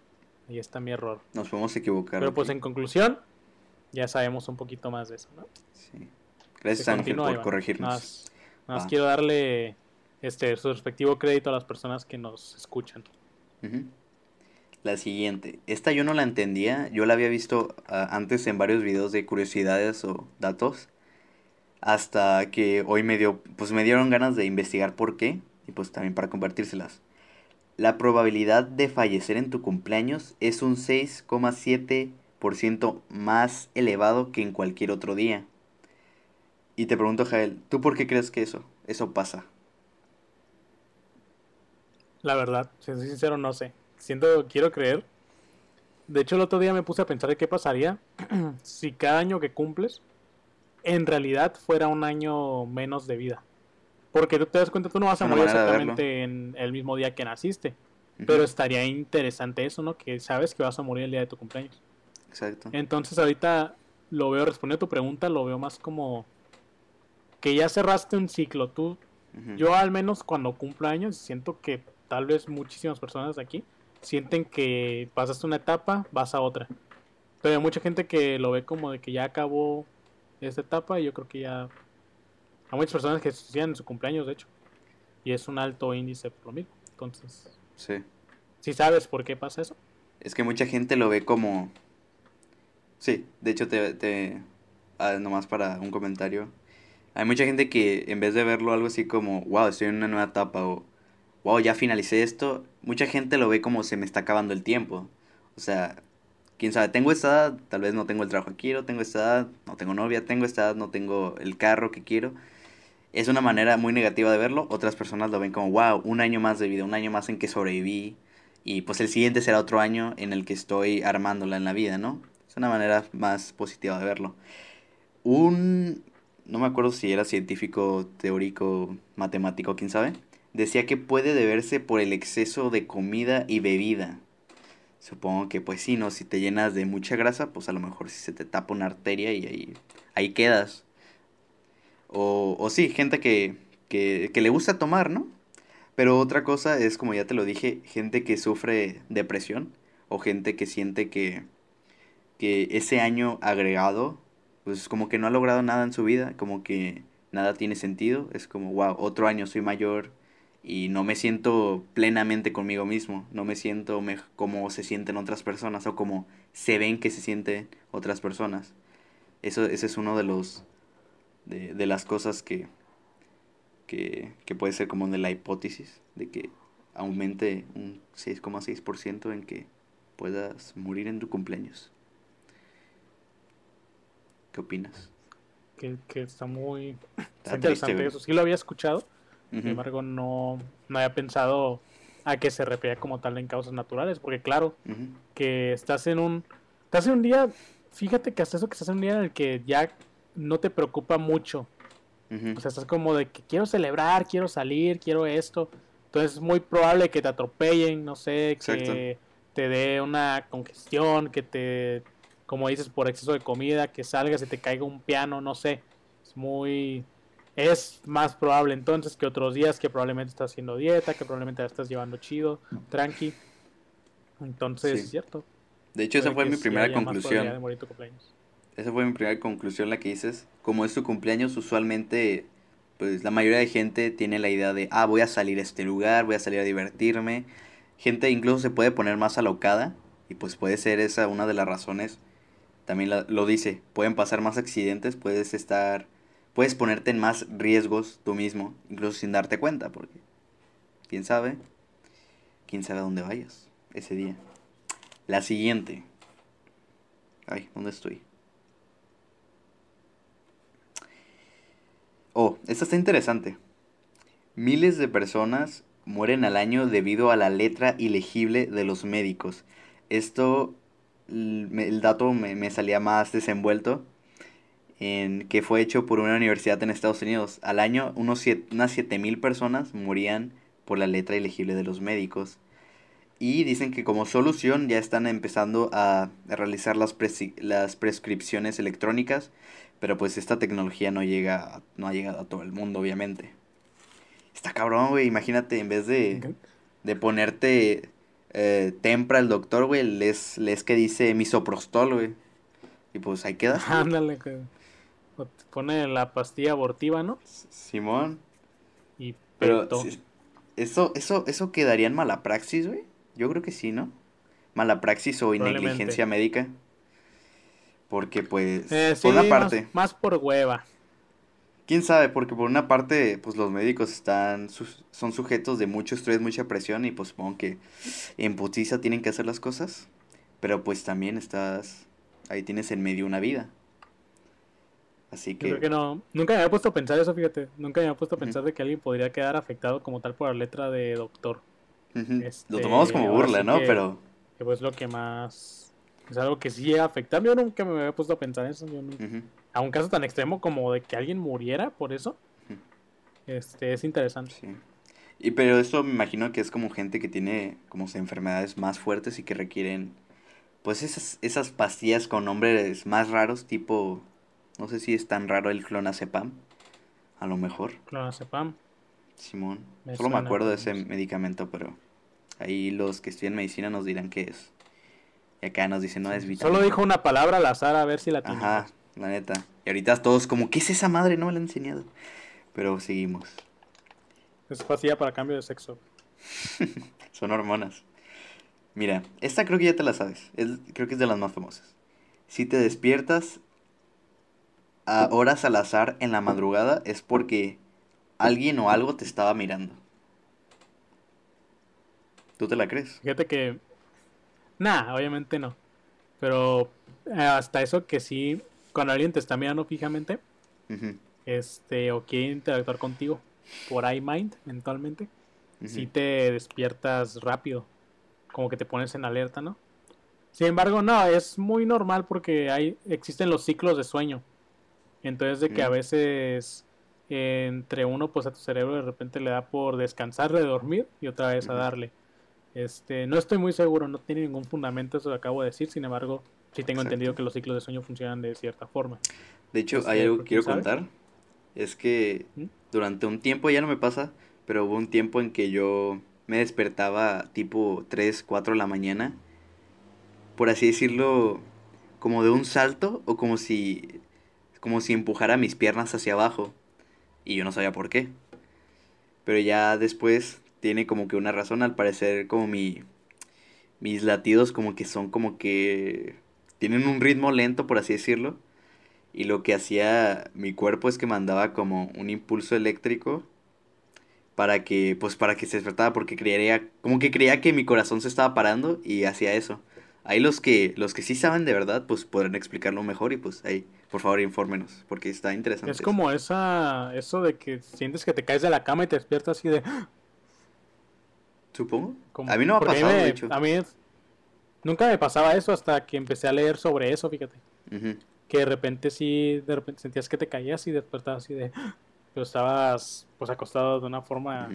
Ahí está mi error. Nos podemos equivocar. Pero pues en conclusión, ya sabemos un poquito más de eso, ¿no? Sí. Gracias, Ángel, por Iván. corregirnos. Nada más, nada más Va. quiero darle este su respectivo crédito a las personas que nos escuchan. La siguiente. Esta yo no la entendía. Yo la había visto ah, antes en varios videos de curiosidades o datos. Hasta que hoy me dio, pues me dieron ganas de investigar por qué. Y pues también para compartírselas. La probabilidad de fallecer en tu cumpleaños es un 6,7% más elevado que en cualquier otro día. Y te pregunto, Jael, ¿tú por qué crees que eso, eso pasa? La verdad, si soy sincero, no sé. Siento, quiero creer. De hecho, el otro día me puse a pensar de qué pasaría si cada año que cumples en realidad fuera un año menos de vida. Porque tú te das cuenta, tú no vas a morir exactamente en el mismo día que naciste. Pero estaría interesante eso, ¿no? Que sabes que vas a morir el día de tu cumpleaños. Exacto. Entonces ahorita lo veo, respondiendo a tu pregunta, lo veo más como que ya cerraste un ciclo. Tú, yo al menos cuando cumplo años, siento que tal vez muchísimas personas de aquí sienten que pasaste una etapa, vas a otra. Pero hay mucha gente que lo ve como de que ya acabó esta etapa y yo creo que ya... Hay muchas personas que se suicidan en su cumpleaños, de hecho. Y es un alto índice por lo mismo. Entonces, Sí. si sabes por qué pasa eso? Es que mucha gente lo ve como... Sí, de hecho te... te... ah, nomás para un comentario. Hay mucha gente que en vez de verlo algo así como, wow, estoy en una nueva etapa o, wow, ya finalicé esto, mucha gente lo ve como se me está acabando el tiempo. O sea, quién sabe, tengo esta edad, tal vez no tengo el trabajo que quiero, tengo esta edad, no tengo novia, tengo esta edad, no tengo el carro que quiero. Es una manera muy negativa de verlo. Otras personas lo ven como, wow, un año más de vida, un año más en que sobreviví. Y pues el siguiente será otro año en el que estoy armándola en la vida, ¿no? Es una manera más positiva de verlo. Un, no me acuerdo si era científico, teórico, matemático, quién sabe, decía que puede deberse por el exceso de comida y bebida. Supongo que pues sí, ¿no? Si te llenas de mucha grasa, pues a lo mejor si se te tapa una arteria y ahí, ahí quedas. O, o sí, gente que, que, que le gusta tomar, ¿no? Pero otra cosa es, como ya te lo dije, gente que sufre depresión o gente que siente que, que ese año agregado, pues como que no ha logrado nada en su vida, como que nada tiene sentido, es como, wow, otro año soy mayor y no me siento plenamente conmigo mismo, no me siento me- como se sienten otras personas o como se ven que se sienten otras personas. Eso, ese es uno de los, de, de las cosas que, que, que puede ser como de la hipótesis, de que aumente un 6,6% en que puedas morir en tu cumpleaños. ¿Qué opinas? Que, que está muy Está triste, interesante güey. eso. Sí lo había escuchado, sin embargo no, no había pensado a que se refería como tal en causas naturales, porque claro, que estás en un estás en un día, fíjate que hasta eso que estás en un día en el que ya no te preocupa mucho. O sea, estás como de que quiero celebrar, quiero salir, quiero esto. Entonces es muy probable que te atropellen, no sé, Exacto. que te dé una congestión, que te, como dices, por exceso de comida, que salgas y te caiga un piano, no sé. Es muy... Es más probable entonces que otros días que probablemente estás haciendo dieta, que probablemente la estás llevando chido, tranqui. Entonces, Sí. es cierto. De hecho, esa fue mi primera conclusión. Esa fue mi primera conclusión, la que dices. Como es tu cumpleaños, usualmente, pues la mayoría de gente tiene la idea de, ah, voy a salir a este lugar, voy a salir a divertirme. Gente incluso se puede poner más alocada y pues puede ser esa una de las razones. También la- lo dice, pueden pasar más accidentes, puedes estar, puedes ponerte en más riesgos tú mismo, incluso sin darte cuenta, porque quién sabe, quién sabe a dónde vayas ese día. La siguiente. Ay, ¿dónde estoy? Oh, esta está interesante. Miles de personas mueren al año debido a la letra ilegible de los médicos. Esto, el dato me, me salía más desenvuelto en que fue hecho por una universidad en Estados Unidos. Al año unos siete, unas 7000 personas morían por la letra ilegible de los médicos. Y dicen que como solución ya están empezando a realizar las, presi- las prescripciones electrónicas, pero pues esta tecnología no llega, a- no ha llegado a todo el mundo, obviamente. Está cabrón, güey, imagínate, en vez de, de ponerte eh, tempra el doctor, güey, les, les que dice misoprostol, güey. Y pues ahí quedas. güey. Ándale, te pone la pastilla abortiva, ¿no? Simón. Y Pero eso, eso, eso quedaría en mala praxis, güey. Yo creo que sí, ¿no? Mala praxis o negligencia médica. Porque pues, Eh, sí, por una más- parte, Más, por hueva. quién sabe, porque por una parte, pues los médicos están, son sujetos de mucho estrés, mucha presión y pues supongo que en putiza tienen que hacer las cosas. Pero pues también estás, ahí tienes en medio una vida. Así Yo que, creo que no. Nunca me había puesto a pensar eso, fíjate. Nunca me había puesto a pensar de que alguien podría quedar afectado como tal por la letra de doctor. ujú, este, lo tomamos como burla, ¿no? que- Pero, Que pues lo que más. Es algo que sí llega a afectar. Yo nunca me había puesto a pensar eso. Yo no- ujú, a un caso tan extremo como de que alguien muriera por eso, este, es interesante. Sí. Y pero eso me imagino que es como gente que tiene como enfermedades más fuertes y que requieren pues esas, esas pastillas con nombres más raros, tipo, no sé si es tan raro el clonazepam, a lo mejor. Clonazepam. Simón. Solo me acuerdo de ese medicamento, pero ahí los que estudian medicina nos dirán qué es. Y acá nos dicen, no es vital. Solo dijo una palabra al azar a ver si la tiene. Ajá, la neta. Y ahorita todos como, ¿qué es esa madre? No me la han enseñado. Pero seguimos. Es pastilla para cambio de sexo. Son hormonas. Mira, esta creo que ya te la sabes. creo que es de las más famosas. Si te despiertas a horas al azar en la madrugada es porque alguien o algo te estaba mirando. ¿Tú te la crees? Fíjate que... Nah, obviamente no. Pero eh, hasta eso que sí, cuando alguien te está mirando fijamente, este, o quiere interactuar contigo por iMind mentalmente, si te despiertas rápido, como que te pones en alerta, ¿no? Sin embargo, no, es muy normal porque hay, existen los ciclos de sueño. Entonces de que a veces entre uno pues a tu cerebro de repente le da por descansar de dormir y otra vez a darle. Este, no estoy muy seguro, no tiene ningún fundamento eso que acabo de decir, sin embargo, sí tengo entendido que los ciclos de sueño funcionan de cierta forma. De hecho, hay algo que quiero contar, es que ¿Mm? durante un tiempo, ya no me pasa, pero hubo un tiempo en que yo me despertaba tipo 3, 4 de la mañana, por así decirlo, como de un salto o como si como si empujara mis piernas hacia abajo y yo no sabía por qué. Pero ya después tiene como que una razón, al parecer como mi mis latidos como que son como que tienen un ritmo lento, por así decirlo. Y lo que hacía mi cuerpo es que mandaba como un impulso eléctrico para que pues para que se despertara porque creía como que creía que mi corazón se estaba parando y hacía eso. Ahí los que los que sí saben de verdad pues podrán explicarlo mejor y pues ahí por favor, infórmenos, porque está interesante. Es como esa, eso de que sientes que te caes de la cama y te despiertas así de... Supongo. a mí no me ha pasado, de hecho. A mí nunca me pasaba eso hasta que empecé a leer sobre eso, fíjate. Que de repente sí, de repente sentías que te caías y despertabas así de... Pero estabas pues acostado de una forma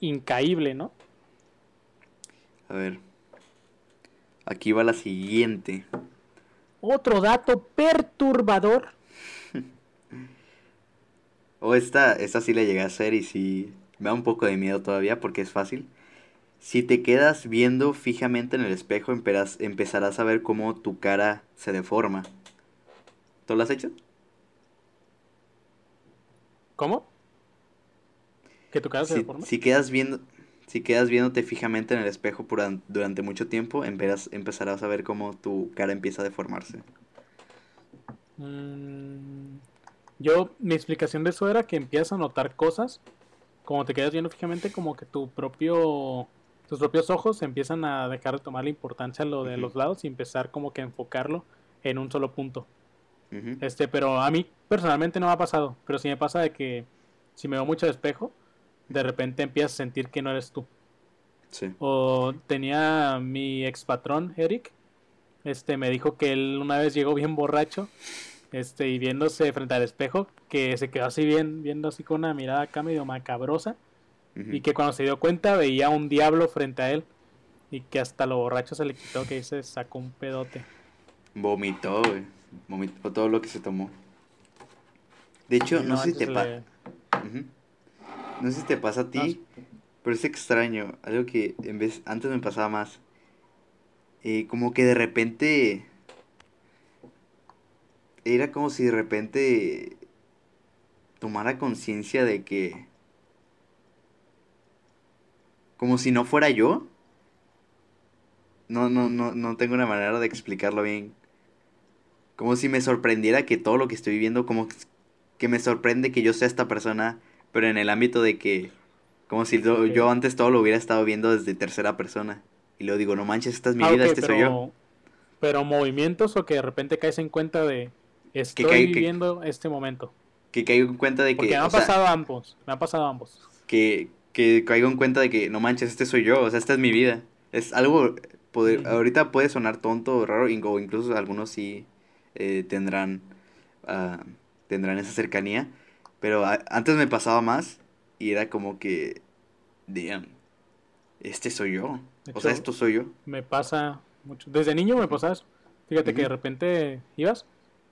incaíble, ¿no? A ver. Aquí va la siguiente. Otro dato perturbador. o esta, esta sí la llegué a hacer y sí me da un poco de miedo todavía porque es fácil. Si te quedas viendo fijamente en el espejo, empezarás a ver cómo tu cara se deforma. ¿Tú lo has hecho? ¿Cómo? ¿Que tu cara se deforma? Si quedas viendo, si quedas viéndote fijamente en el espejo durante mucho tiempo, empezarás a ver cómo tu cara empieza a deformarse. Mm, yo, mi explicación de eso era que empiezas a notar cosas, como te quedas viendo fijamente, como que tu propio, tus propios ojos empiezan a dejar de tomar la importancia a lo de los lados y empezar como que a enfocarlo en un solo punto. Este, pero a mí personalmente no me ha pasado, pero sí me pasa de que si me veo mucho de espejo, de repente empiezas a sentir que no eres tú. Sí. O tenía mi ex patrón, Eric, este me dijo que él una vez llegó bien borracho, este, y viéndose frente al espejo, que se quedó así bien, viendo así con una mirada acá medio macabrosa, y que cuando se dio cuenta veía un diablo frente a él, y que hasta lo borracho se le quitó, que se sacó un pedote. Vomitó, güey. Vomitó todo lo que se tomó. De hecho, no, sé si te pasa. No sé si te pasa a ti, pero es extraño. Algo que en vez antes me pasaba más. Eh, como que de repente. Era como si de repente tomara conciencia de que. Como si no fuera yo. No, no, no, no tengo una manera de explicarlo bien. Como si me sorprendiera que todo lo que estoy viviendo, como que me sorprende que yo sea esta persona pero en el ámbito de que, como si yo, antes todo lo hubiera estado viendo desde tercera persona. Y luego digo, no manches, esta es mi ah, vida, este soy yo. Pero movimientos o que de repente caes en cuenta de, estoy viviendo este momento. Que caigo en cuenta de que... Porque me ha pasado ambos, me ha pasado ambos. Que, que caigo en cuenta de que, no manches, este soy yo, o sea, esta es mi vida. Es algo, poder, ahorita puede sonar tonto o raro, o incluso algunos sí eh, tendrán ah, tendrán esa cercanía. Pero antes me pasaba más y era como que, digan, este soy yo. o sea, esto soy yo. Me pasa mucho. Desde niño me pasaba eso. Fíjate que de repente ibas.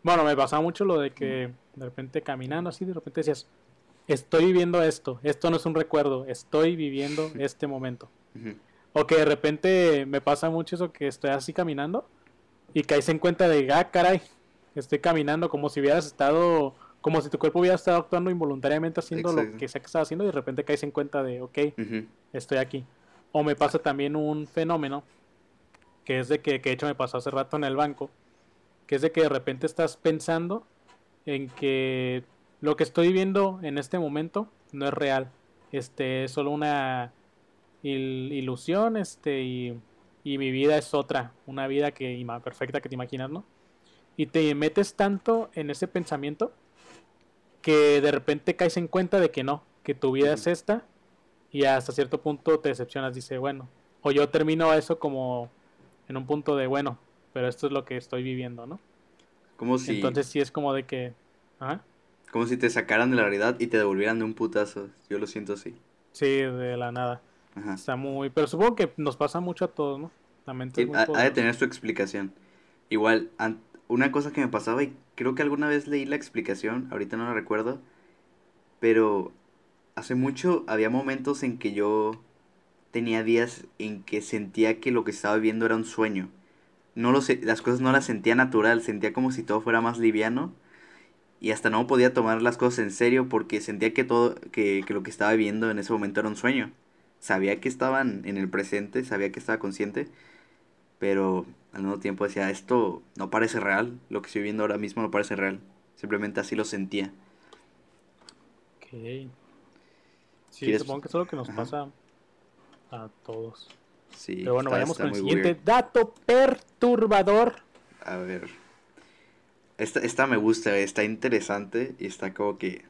Bueno, me pasaba mucho lo de que de repente caminando así, de repente decías, estoy viviendo esto, esto no es un recuerdo, estoy viviendo este momento. O que de repente me pasa mucho eso que estoy así caminando y caes en cuenta de, ah, caray, estoy caminando como si hubieras estado, como si tu cuerpo hubiera estado actuando involuntariamente haciendo lo que sea que estaba haciendo y de repente caes en cuenta de, ok, estoy aquí. O me pasa también un fenómeno que es de que, que de hecho me pasó hace rato en el banco, que es de que de repente estás pensando en que lo que estoy viendo en este momento no es real, este es solo una ilusión, este y, y, mi vida es otra, una vida que perfecta que te imaginas, ¿no? Y te metes tanto en ese pensamiento que de repente caes en cuenta de que no, que tu vida es esta y hasta cierto punto te decepcionas, dice, bueno, o yo termino eso como en un punto de, bueno, pero esto es lo que estoy viviendo, ¿no? Como si... Entonces sí es como de que... Como si te sacaran de la realidad y te devolvieran de un putazo. Yo lo siento así. Sí, de la nada. Está muy... Pero supongo que nos pasa mucho a todos, ¿no? La mente ha, de tener su explicación. Igual, una cosa que me pasaba y creo que alguna vez leí la explicación, ahorita no la recuerdo, pero hace mucho había momentos en que yo tenía días en que sentía que lo que estaba viendo era un sueño. No lo sé, las cosas no las sentía natural, sentía como si todo fuera más liviano y hasta no podía tomar las cosas en serio porque sentía que todo que, que lo que estaba viendo en ese momento era un sueño. Sabía que estaban en el presente, sabía que estaba consciente, pero al mismo tiempo decía, esto no parece real, lo que estoy viendo ahora mismo no parece real. Simplemente así lo sentía. Ok. Sí, supongo que es lo que nos pasa a todos. Sí, Pero bueno, vayamos con el siguiente dato perturbador. A ver. Esta, esta me gusta, está interesante y está como que.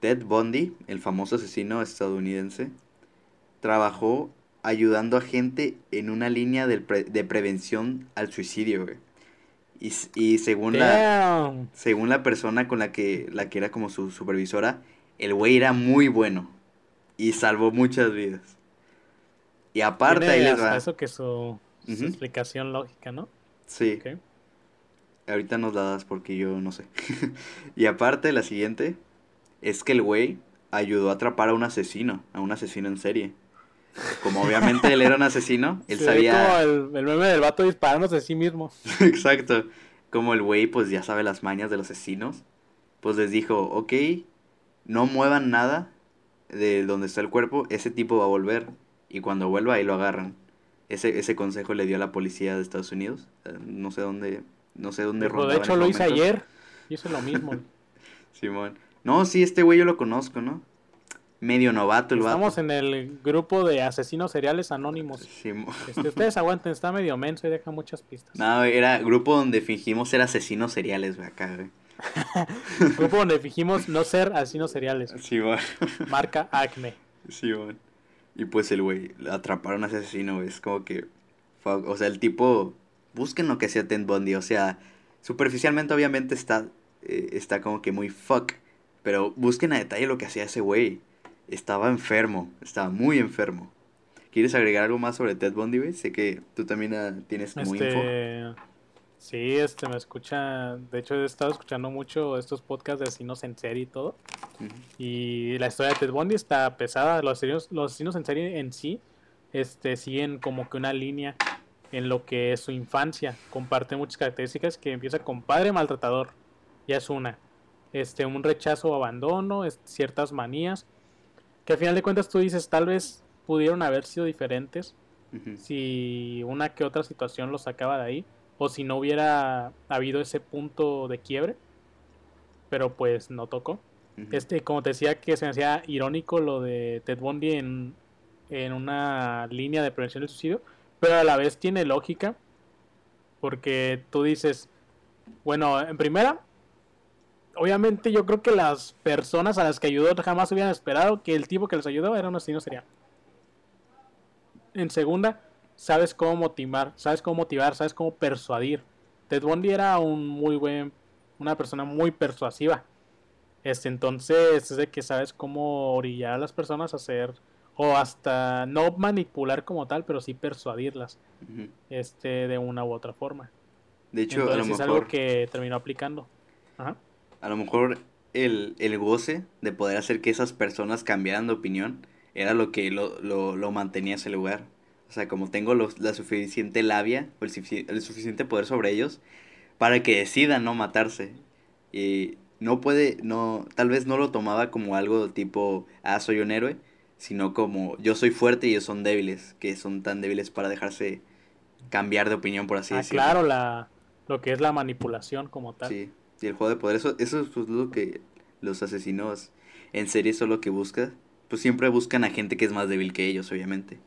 Ted Bundy, el famoso asesino estadounidense, trabajó ayudando a gente en una línea de, de prevención al suicidio, güey. Y, y, según la según la persona con la que la que era como su supervisora, el güey era muy bueno y salvó muchas vidas. Y aparte ahí les va. Eso que su, su explicación lógica, ¿no? Sí. Ahorita nos la das porque yo no sé. y aparte la siguiente es que el güey ayudó a atrapar a un asesino, a un asesino en serie. Como obviamente él era un asesino, él sabía... como el, el meme del vato disparándose a sí mismo. Exacto. Como el güey pues ya sabe las mañas de los asesinos, pues les dijo, ok, no muevan nada de donde está el cuerpo, ese tipo va a volver. Y cuando vuelva, ahí lo agarran. Ese, ese consejo le dio a la policía de Estados Unidos. Eh, no sé dónde, no sé dónde De hecho, lo hice ayer. Y eso es lo mismo. Simón. No, sí, este güey yo lo conozco, ¿no? Medio novato el Estamos en el grupo de asesinos seriales anónimos. Simón. Este, ustedes aguanten, está medio menso y deja muchas pistas. No, era grupo donde fingimos ser asesinos seriales, güey, acá, güey. Grupo donde fijimos no ser asesinos seriales. Sí, bueno. Marca Acme. Sí, bueno. Y pues el güey, atraparon a ese asesino, Es como que. O sea, el tipo. Busquen lo que hacía Ted Bundy. O sea, superficialmente, obviamente, está. Eh, está como que muy fuck. Pero busquen a detalle lo que hacía ese güey. Estaba enfermo. Estaba muy enfermo. ¿Quieres agregar algo más sobre Ted Bundy, güey? Sé que tú también ah, tienes como este... info. Sí, este me escucha, de hecho he estado escuchando mucho estos podcasts de asesinos en serie y todo. Y la historia de Ted Bundy está pesada, los asesinos, los asesinos en serie en sí este siguen como que una línea en lo que es su infancia, comparte muchas características que empieza con padre maltratador, ya es una. Este un rechazo o abandono, ciertas manías que al final de cuentas tú dices tal vez pudieron haber sido diferentes si una que otra situación los sacaba de ahí o si no hubiera habido ese punto de quiebre, pero pues no tocó. Este, como te decía que se me hacía irónico lo de Ted Bundy en, en una línea de prevención del suicidio, pero a la vez tiene lógica, porque tú dices, bueno, en primera, obviamente yo creo que las personas a las que ayudó jamás hubieran esperado que el tipo que les ayudó era un asesino serial. En segunda, sabes cómo motivar, sabes cómo motivar, sabes cómo persuadir. Ted Bundy era un muy buen, una persona muy persuasiva. Este, entonces es de que sabes cómo orillar a las personas a hacer, o hasta no manipular como tal, pero sí persuadirlas, este, de una u otra forma. De hecho, a lo es algo que terminó aplicando. A lo mejor el, el, goce de poder hacer que esas personas cambiaran de opinión era lo que lo, lo, lo mantenía ese lugar. O sea, como tengo la suficiente labia o el, el, suficiente poder sobre ellos para que decidan no matarse. Y no puede, no, tal vez no lo tomaba como algo tipo, ah, soy un héroe, sino como yo soy fuerte y ellos son débiles, que son tan débiles para dejarse cambiar de opinión, por así ah, decirlo. Claro, la, lo que es la manipulación como tal. Sí, y el juego de poder, eso, eso es pues, lo que los asesinos en serie son lo que buscan. Pues siempre buscan a gente que es más débil que ellos, obviamente.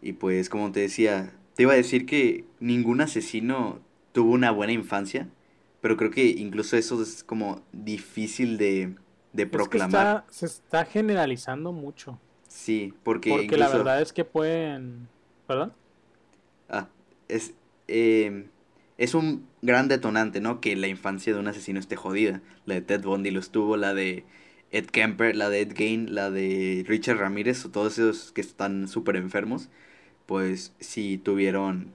Y pues, como te decía, te iba a decir que ningún asesino tuvo una buena infancia, pero creo que incluso eso es como difícil de, de proclamar. se está generalizando mucho. Sí, porque... Porque la verdad es que pueden... ¿Perdón? Ah, es... Eh, es un gran detonante, ¿no? Que la infancia de un asesino esté jodida. La de Ted Bundy lo estuvo, la de Ed Kemper, la de Ed Gain, la de Richard Ramírez, o todos esos que están súper enfermos, pues sí tuvieron,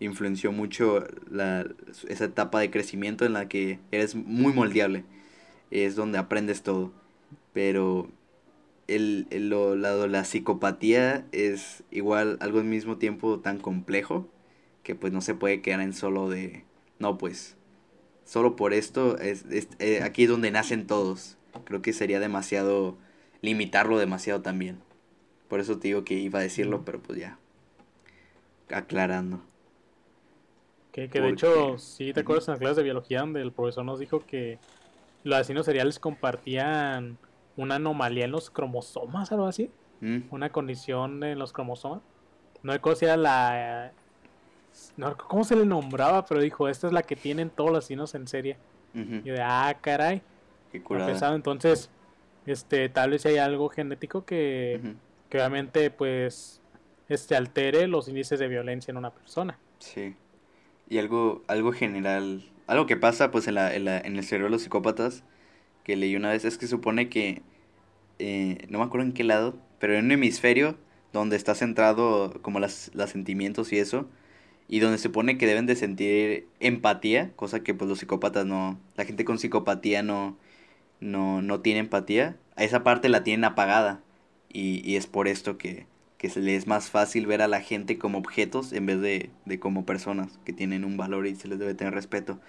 influenció mucho la, esa etapa de crecimiento en la que eres muy moldeable. Es donde aprendes todo. Pero el, el lo, la, la psicopatía es igual algo al mismo tiempo tan complejo que pues no se puede quedar en solo de, no pues, solo por esto, es, eh, aquí es donde nacen todos. Creo que sería demasiado, limitarlo demasiado también. Por eso te digo que iba a decirlo, pero pues ya, aclarando. Que, que de hecho, si te acuerdas en la clase de biología donde el profesor nos dijo que los asesinos seriales compartían una anomalía en los cromosomas, algo así. Mm. Una condición en los cromosomas. No sé si era la no, ¿Cómo se le nombraba? Pero dijo, esta es la que tienen todos los asesinos en serie. Y de, ah, caray. Qué curado. Entonces, este, tal vez hay algo genético que, que obviamente, pues, este, altere los índices de violencia en una persona. Sí. Y algo, algo general, algo que pasa, pues, en, la, en, la, en el cerebro de los psicópatas, que leí una vez, es que supone que, eh, no me acuerdo en qué lado, pero en un hemisferio donde está centrado como las, los sentimientos y eso, y donde se pone que deben de sentir empatía, cosa que pues los psicópatas no, la gente con psicopatía no, no, no tiene empatía, a esa parte la tienen apagada y, y es por esto que, que se les es más fácil ver a la gente como objetos en vez de, de como personas que tienen un valor y se les debe tener respeto.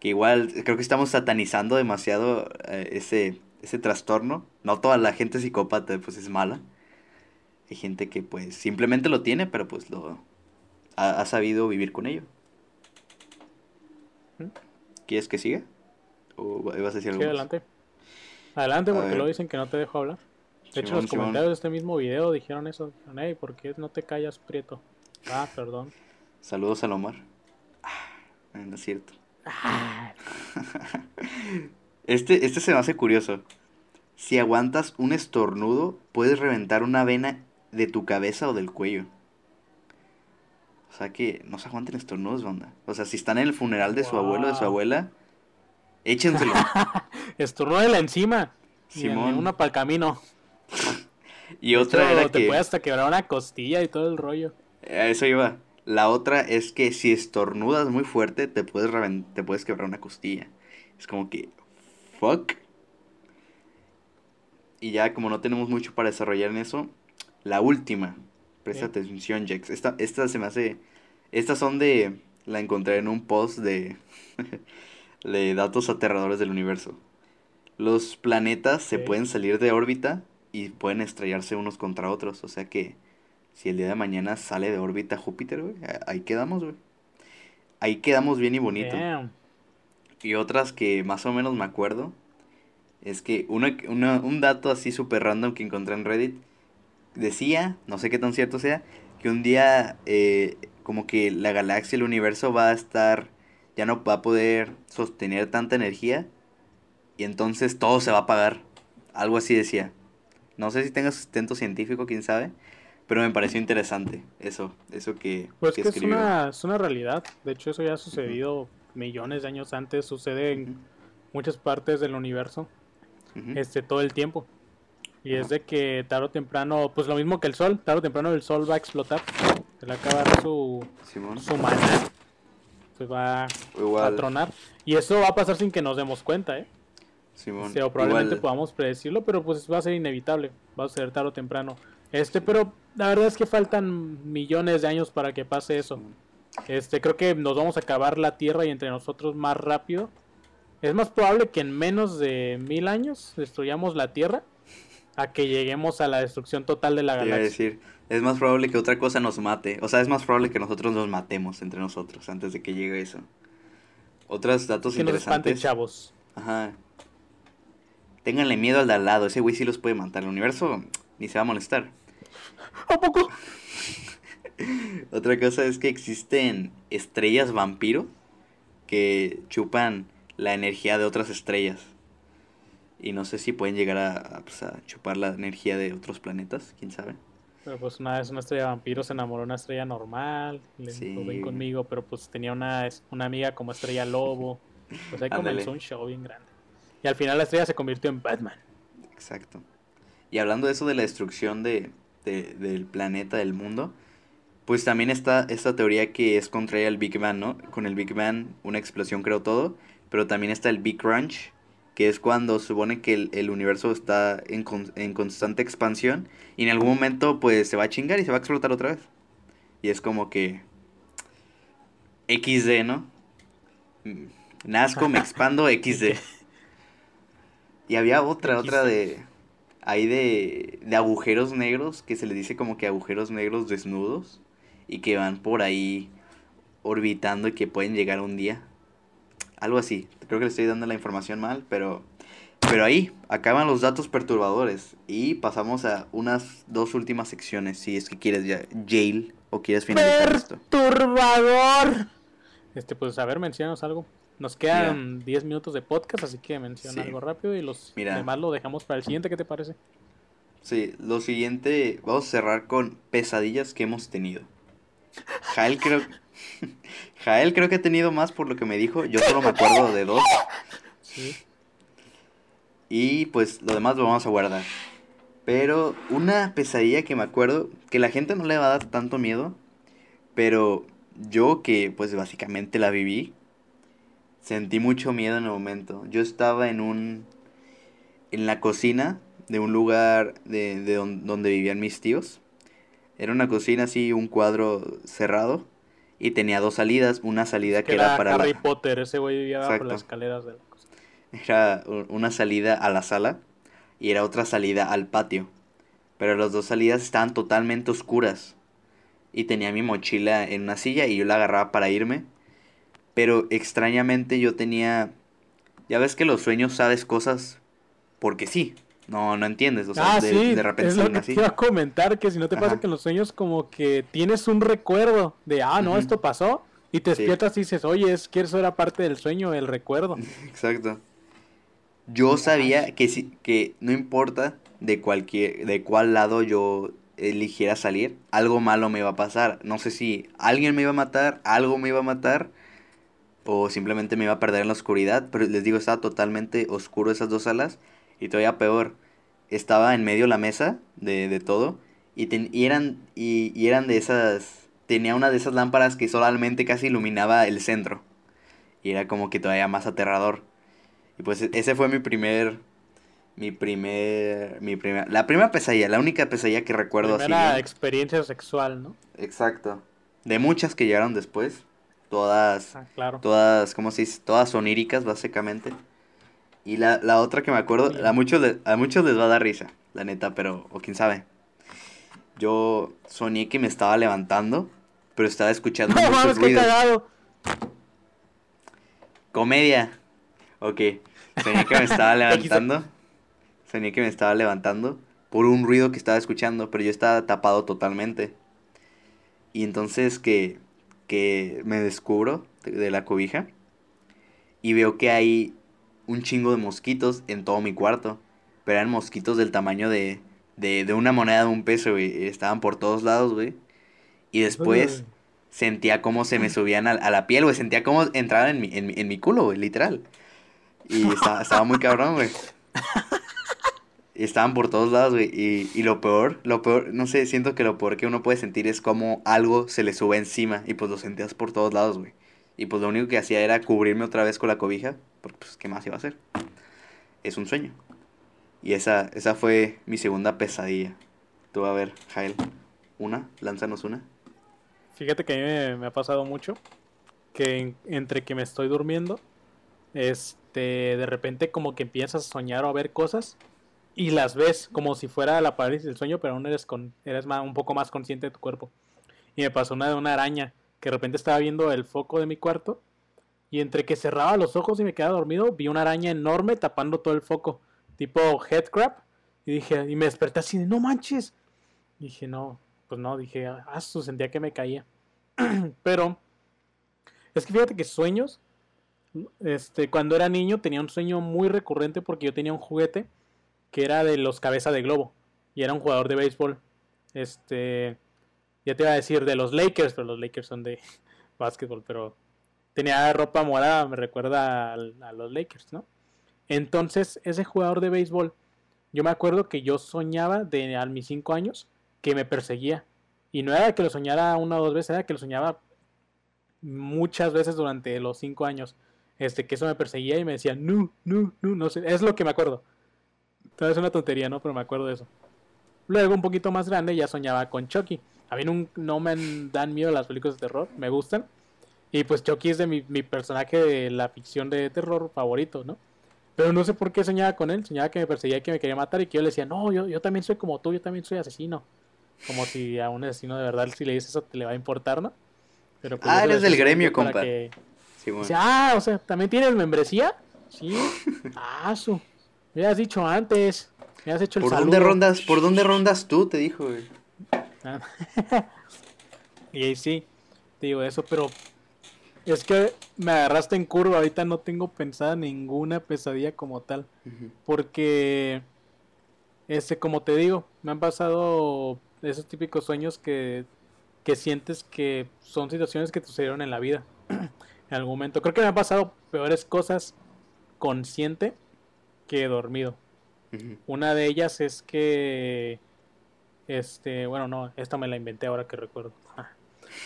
Que igual creo que estamos satanizando demasiado eh, ese, ese trastorno. No toda la gente psicópata pues es mala. Hay gente que pues simplemente lo tiene, pero pues lo, ha, sabido vivir con ello. ¿Quieres que siga? ¿O vas a decir algo? Sí, adelante. Adelante, porque lo dicen que no te dejo hablar. De hecho, los comentarios de este mismo video dijeron eso. Dijeron, hey, ¿por qué no te callas, Prieto? Ah, perdón. Saludos a Omar. Ah, no es cierto. Ah. este, este se me hace curioso. Si aguantas un estornudo, puedes reventar una vena de tu cabeza o del cuello. O sea que no se aguanten estornudos, banda. O sea, si están en el funeral de su abuelo o de su abuela, échenselo. la encima. Simón. Una para el camino. y otra era te puede hasta quebrar una costilla y todo el rollo. A eso iba. La otra es que si estornudas muy fuerte, te puedes, te puedes quebrar una costilla. Es como que, fuck. Y ya como no tenemos mucho para desarrollar en eso, la última Presta atención, Jax. Esta, esta se me hace. Estas son de. La encontré en un post de. de datos aterradores del universo. Los planetas se pueden salir de órbita y pueden estrellarse unos contra otros. O sea que. Si el día de mañana sale de órbita Júpiter, güey, ahí quedamos, güey. Ahí quedamos bien y bonito. Y otras que más o menos me acuerdo. Es que una, una, un dato así súper random que encontré en Reddit decía, no sé qué tan cierto sea, que un día eh, como que la galaxia, el universo va a estar, ya no va a poder sostener tanta energía y entonces todo se va a apagar. Algo así decía. No sé si tenga sustento científico, quién sabe, Pero me pareció interesante eso, eso que, pues que, es, una, es una realidad. De hecho, eso ya ha sucedido millones de años antes. Sucede en muchas partes del universo. Este, todo el tiempo. Y es de que tarde o temprano, pues lo mismo que el sol, tarde o temprano el sol va a explotar. Se le acaba su, su maná. Pues va a tronar. Y eso va a pasar sin que nos demos cuenta, ¿eh? Simón. o probablemente podamos predecirlo, pero pues va a ser inevitable. Va a ser tarde o temprano. Este, pero la verdad es que faltan millones de años para que pase eso. Este, creo que nos vamos a acabar la Tierra y entre nosotros más rápido. Es más probable que en menos de mil años destruyamos la Tierra a que lleguemos a la destrucción total de la galaxia. decir, es más probable que otra cosa nos mate. O sea, es más probable que nosotros nos matemos entre nosotros antes de que llegue eso. Otros datos que interesantes. Nos chavos. Ajá. Ténganle miedo al de al lado, ese güey sí los puede matar. El universo ni se va a molestar. ¿A poco? Otra cosa es que existen estrellas vampiro que chupan la energía de otras estrellas. Y no sé si pueden llegar a, pues, chupar la energía de otros planetas, quién sabe. Pero pues una vez una estrella vampiro se enamoró de una estrella normal, le sí. conmigo, pero pues tenía una, una amiga como estrella lobo. Pues ahí comenzó un show bien grande. Y al final la estrella se convirtió en Batman. Exacto. Y hablando de eso de la destrucción de, del planeta, del mundo, pues también está esta teoría que es contraria al Big Bang, ¿no? Con el Big Bang una explosión creó todo, pero también está el Big Crunch, que es cuando se supone que el, universo está en, en, constante expansión y en algún momento pues se va a chingar y se va a explotar otra vez. Y es como que XD, ¿no? Mm, nazco, me expando, XD. Y había otra, otra de hay de, de agujeros negros, que se les dice como que agujeros negros desnudos, y que van por ahí orbitando y que pueden llegar un día. Algo así. Creo que le estoy dando la información mal, pero, pero ahí acaban los datos perturbadores. Y pasamos a unas dos últimas secciones, si es que quieres ya, jail, o quieres finalizar esto. Perturbador. Este, pues a ver, mencionanos algo. Nos quedan 10 minutos de podcast, así que menciona algo rápido y los demás lo dejamos para el siguiente. ¿Qué te parece? Sí, lo siguiente, vamos a cerrar con pesadillas que hemos tenido. Jael creo, Jael creo que ha tenido más por lo que me dijo. Yo solo me acuerdo de dos. Sí. Y pues lo demás lo vamos a guardar. Pero una pesadilla que me acuerdo, que la gente no le va a dar tanto miedo, pero yo que pues básicamente la viví, Sentí mucho miedo en el momento. Yo estaba en un. en la cocina de un lugar de, de donde vivían mis tíos. Era una cocina así, un cuadro cerrado. Y tenía dos salidas. Una salida que, era, para. Harry Potter, ese güey vivía bajo las escaleras de la cocina. Era una salida a la sala. Y era otra salida al patio. Pero las dos salidas estaban totalmente oscuras. Y tenía mi mochila en una silla y yo la agarraba para irme pero extrañamente yo tenía... Ya ves que los sueños sabes cosas porque sí. No, no entiendes. O sea, ah, de, de, repente es lo que así. te iba a comentar que si no te pasa que en los sueños como que tienes un recuerdo de, ah, no, esto pasó. Y te despiertas y dices, oye, es que eso era parte del sueño, el recuerdo. Exacto. Yo sabía que, si, que no importa de, cualquier, de cuál lado yo eligiera salir, algo malo me iba a pasar. No sé si alguien me iba a matar, algo me iba a matar, o simplemente me iba a perder en la oscuridad, pero les digo, estaba totalmente oscuro esas dos salas y todavía peor, estaba en medio la mesa de, de todo y, y eran, y, y, eran de esas, tenía una de esas lámparas que solamente casi iluminaba el centro y era como que todavía más aterrador. Y pues e, ese fue mi primer, mi primer, mi primer, la primera pesadilla, la única pesadilla que recuerdo Primera experiencia sexual, ¿no? Exacto. De muchas que llegaron después todas, ah, todas, ¿cómo se dice? Todas oníricas, básicamente. Y la, la otra que me acuerdo, a muchos, a muchos les va a dar risa, la neta, pero, o quién sabe. Yo soñé que me estaba levantando, pero estaba escuchando no, muchos ruidos. Comedia. Ok. Soñé que me estaba levantando. soñé que me estaba levantando por un ruido que estaba escuchando, pero yo estaba tapado totalmente. Y entonces que que me descubro de, la cobija y veo que hay un chingo de mosquitos en todo mi cuarto. Pero eran mosquitos del tamaño de, de, de una moneda de un peso, güey. Estaban por todos lados, güey. Y después sentía cómo se me subían a, a la piel, güey. Sentía cómo entraban en mi, en, mi- en mi culo, güey, literal. Y estaba, estaba muy cabrón, güey. Estaban por todos lados, güey. Y, y lo peor, lo peor, no sé, siento que lo peor que uno puede sentir es como algo se le sube encima. Y pues lo sentías por todos lados, güey. Y pues lo único que hacía era cubrirme otra vez con la cobija. Porque pues, ¿qué más iba a hacer? Es un sueño. Y esa, esa fue mi segunda pesadilla. Tú, a ver, Jael. ¿Una? Lánzanos una. Fíjate que a mí me, ha pasado mucho que en- entre que me estoy durmiendo, este, de repente como que empiezas a soñar o a ver cosas y las ves como si fuera la parálisis del sueño, pero aún eres con, eres más, un poco más consciente de tu cuerpo. Y me pasó una de una araña que de repente estaba viendo el foco de mi cuarto y entre que cerraba los ojos y me quedaba dormido, vi una araña enorme tapando todo el foco, tipo headcrab, y dije, y me desperté así de, no manches. Dije, no, pues no, dije, ah, sentía que me caía. Pero es que fíjate que sueños, este, cuando era niño tenía un sueño muy recurrente porque yo tenía un juguete que era de los cabeza de globo y era un jugador de béisbol. Este, ya te iba a decir de los Lakers, pero los Lakers son de básquetbol, pero tenía ropa morada, me recuerda a, los Lakers, ¿no? Entonces, ese jugador de béisbol, yo me acuerdo que yo soñaba de a mis 5 años que me perseguía. Y no era que lo soñara una o dos veces, era que lo soñaba muchas veces durante los 5 años. Este, que eso me perseguía y me decía, no, no, no, no sé, es lo que me acuerdo. Entonces es una tontería, ¿no? Pero me acuerdo de eso. Luego, un poquito más grande, ya soñaba con Chucky. A mí nun- no me dan miedo las películas de terror, me gustan. Y pues Chucky es de mi, mi personaje de la ficción de terror favorito, ¿no? Pero no sé por qué soñaba con él. Soñaba que me perseguía y que me quería matar y que yo le decía, no, yo, yo también soy como tú, yo también soy asesino. Como si a un asesino de verdad, si le dices eso, te le va a importar, ¿no? Pero pues, Ah, eres del gremio, compa. que- Sí, bueno. Dice, ah, o sea, ¿también tienes membresía? Sí. Ah, su. Me has dicho antes. Me has hecho el ¿Por saludo. dónde rondas, por dónde rondas tú? Te dijo, güey. Ah. y ahí sí, te digo eso, pero es que me agarraste en curva. Ahorita no tengo pensada ninguna pesadilla como tal. Porque, este, como te digo, me han pasado esos típicos sueños que, que sientes que son situaciones que te sucedieron en la vida. en algún momento. Creo que me han pasado peores cosas consciente que dormido. Una de ellas es que, este, bueno, no, esta me la inventé ahora que recuerdo.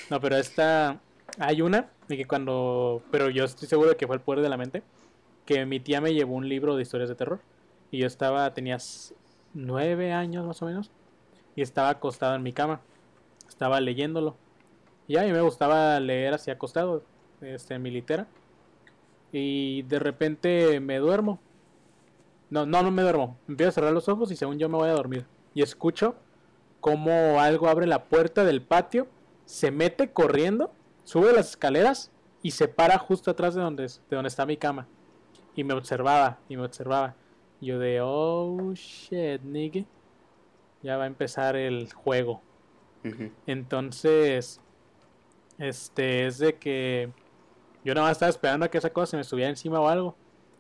No, pero esta, hay una, de que cuando, pero yo estoy seguro de que fue el poder de la mente, que mi tía me llevó un libro de historias de terror y yo estaba, tenía nueve años más o menos y estaba acostado en mi cama, estaba leyéndolo y a mí me gustaba leer así acostado, este, en mi litera y de repente me duermo no, no, no me duermo. Empiezo a cerrar los ojos y según yo me voy a dormir. Y escucho como algo abre la puerta del patio, se mete corriendo, sube las escaleras y se para justo atrás de donde, de donde está mi cama. Y me observaba, y me observaba. Y yo de, oh shit, nigga. Ya va a empezar el juego. Entonces, este es de que yo nada más estaba esperando a que esa cosa se me subiera encima o algo.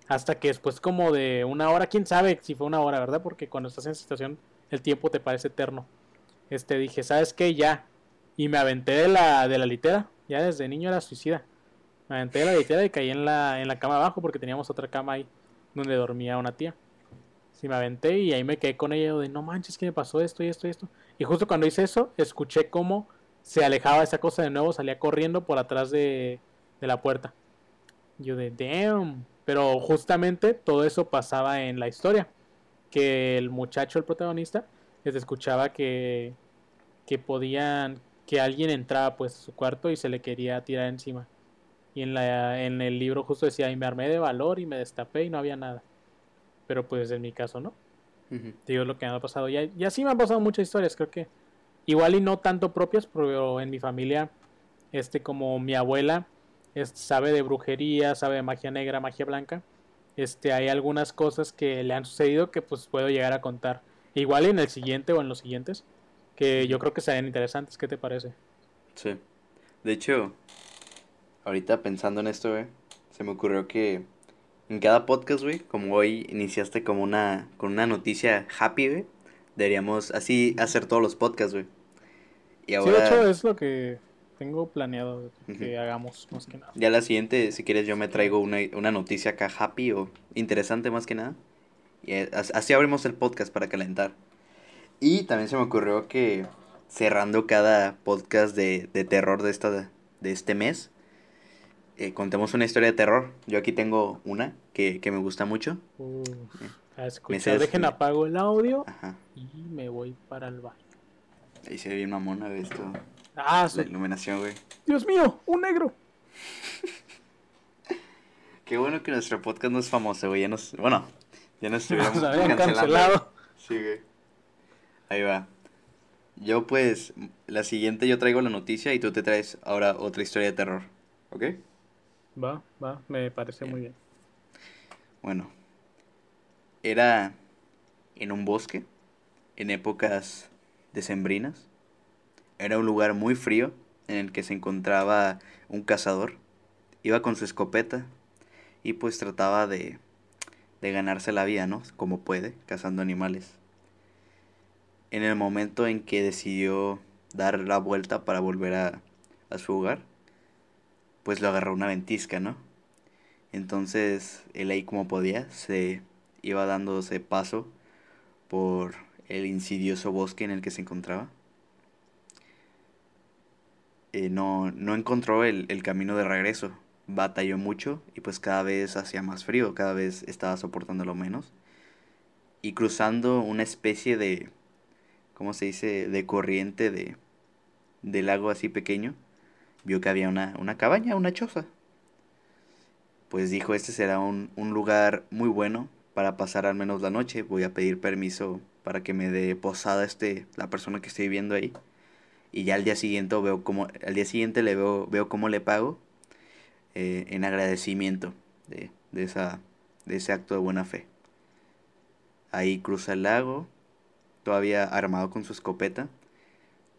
Hasta que después como de una hora, quién sabe si fue una hora, ¿verdad? Porque cuando estás en esa situación el tiempo te parece eterno. Este dije, ¿sabes qué? Ya. Y me aventé de la, de la litera. Ya desde niño era suicida. Me aventé de la litera y caí en la, en la cama abajo porque teníamos otra cama ahí donde dormía una tía. Sí, me aventé y ahí me quedé con ella de no manches, ¿qué me pasó esto y esto y esto? Y justo cuando hice eso, escuché cómo se alejaba esa cosa de nuevo, salía corriendo por atrás de, de la puerta. Yo de damn. Pero justamente todo eso pasaba en la historia. Que el muchacho, el protagonista, les escuchaba que, que podían, que alguien entraba pues a su cuarto y se le quería tirar encima. Y en, la, en el libro justo decía, y me armé de valor y me destapé y no había nada. Pero pues en mi caso no. Te digo lo que me ha pasado. Y, y así me han pasado muchas historias, creo que. Igual y no tanto propias, pero en mi familia, este, como mi abuela es- sabe de brujería, sabe de magia negra, magia blanca. Este, hay algunas cosas que le han sucedido que pues puedo llegar a contar. Igual en el siguiente o en los siguientes, que yo creo que serían interesantes. ¿Qué te parece? Sí. De hecho, ahorita pensando en esto, güey, se me ocurrió que en cada podcast, güey, como hoy iniciaste como una, con una noticia happy, güey, Deberíamos así hacer todos los podcasts, güey. Y Sí, de hecho es lo que tengo planeado que hagamos más que nada. Ya la siguiente, si quieres, yo me traigo una, una noticia acá happy o interesante más que nada. Y eh, así abrimos el podcast para calentar. Y también se me ocurrió que cerrando cada podcast de, de terror de, esta, de este mes, eh, contemos una historia de terror. Yo aquí tengo una que, que me gusta mucho. Uh, a escuchar, dejen apago el audio y me voy para el baño. Ahí se ve bien mamona, ¿ves? Esto. Ah, La iluminación, güey. Dios mío, un negro. Qué bueno que nuestro podcast no es famoso, güey. Ya nos, bueno, ya nos estuviéramos cancelado. Sí, güey. Ahí va. Yo pues, la siguiente yo traigo la noticia y tú te traes ahora otra historia de terror. ¿Ok? Va, va, me parece muy bien. Bueno, era en un bosque, en épocas decembrinas. Era un lugar muy frío en el que se encontraba un cazador. Iba con su escopeta y pues trataba de, de ganarse la vida, ¿no? Como puede, cazando animales. En el momento en que decidió dar la vuelta para volver a, su hogar, pues lo agarró una ventisca, ¿no? Entonces él ahí como podía se iba dándose paso por el insidioso bosque en el que se encontraba. Eh, no, no encontró el camino de regreso, batalló mucho y pues cada vez hacía más frío, cada vez estaba soportándolo menos. Y cruzando una especie de, ¿cómo se dice?, de corriente de, de lago así pequeño, vio que había una, una cabaña, una choza. Pues dijo, este será un, un lugar muy bueno para pasar al menos la noche. Voy a pedir permiso para que me dé posada este, la persona que estoy viendo ahí. Y ya al día siguiente veo cómo, al día siguiente le veo, veo cómo le pago eh, en agradecimiento de, de, esa, de ese acto de buena fe. Ahí cruza el lago, todavía armado con su escopeta,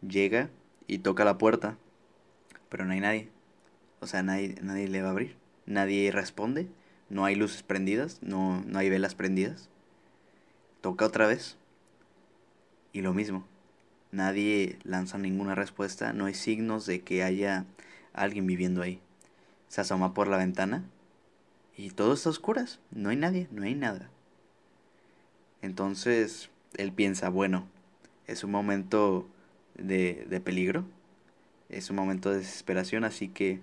llega y toca la puerta pero no hay nadie. O sea, nadie, nadie le va a abrir. Nadie responde. No hay luces prendidas. No, no hay velas prendidas. Toca otra vez. Y lo mismo. Nadie lanza ninguna respuesta. No hay signos de que haya alguien viviendo ahí. Se asoma por la ventana. Y todo está a oscuras. No hay nadie. No hay nada. Entonces él piensa, bueno, es un momento de, de peligro es un momento de desesperación, así que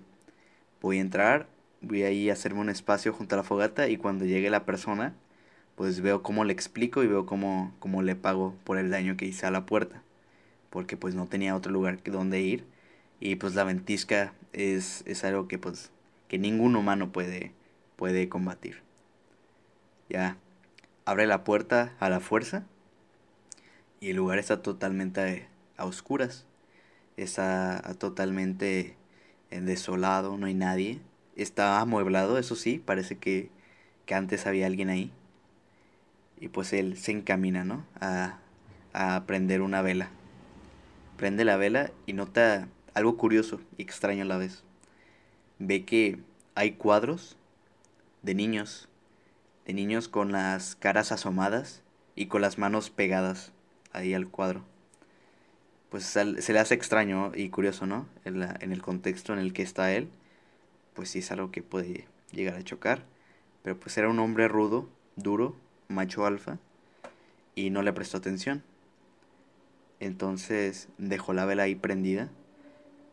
voy a entrar, voy a ir a hacerme un espacio junto a la fogata y cuando llegue la persona, pues veo cómo le explico y veo cómo, cómo le pago por el daño que hice a la puerta, porque pues no tenía otro lugar donde ir y pues la ventisca es, es algo que pues que ningún humano puede, puede combatir. Ya, abre la puerta a la fuerza y el lugar está totalmente a oscuras está totalmente eh, desolado, no hay nadie. Está amueblado, eso sí, parece que, que antes había alguien ahí. Y pues él se encamina, ¿no? A, a prender una vela. Prende la vela y nota algo curioso y extraño a la vez. Ve que hay cuadros de niños, de niños con las caras asomadas y con las manos pegadas ahí al cuadro pues se le hace extraño y curioso, ¿no? En, la, en el contexto en el que está él, pues sí es algo que puede llegar a chocar. Pero pues era un hombre rudo, duro, macho alfa, y no le prestó atención. Entonces dejó la vela ahí prendida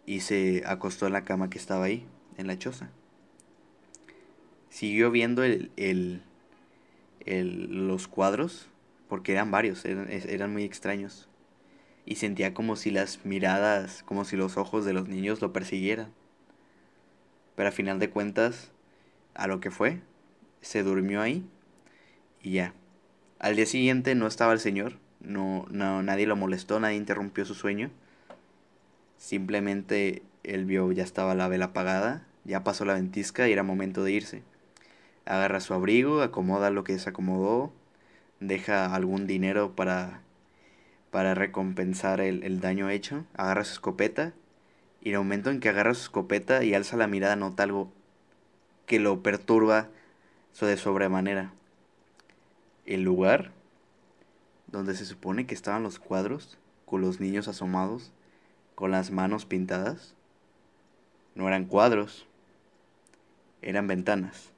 y se acostó en la cama que estaba ahí, en la choza. Siguió viendo el, el, el los cuadros, porque eran varios, eran, eran muy extraños y sentía como si las miradas, como si los ojos de los niños lo persiguieran. Pero a final de cuentas, a lo que fue, se durmió ahí y ya. Al día siguiente no estaba el señor, no, no nadie lo molestó, nadie interrumpió su sueño. Simplemente él vio ya estaba la vela apagada, ya pasó la ventisca y era momento de irse. Agarra su abrigo, acomoda lo que se acomodó, deja algún dinero para para recompensar el, daño hecho, agarra su escopeta y el momento en que agarra su escopeta y alza la mirada nota algo que lo perturba de sobremanera. El lugar donde se supone que estaban los cuadros, con los niños asomados, con las manos pintadas, no eran cuadros, eran ventanas.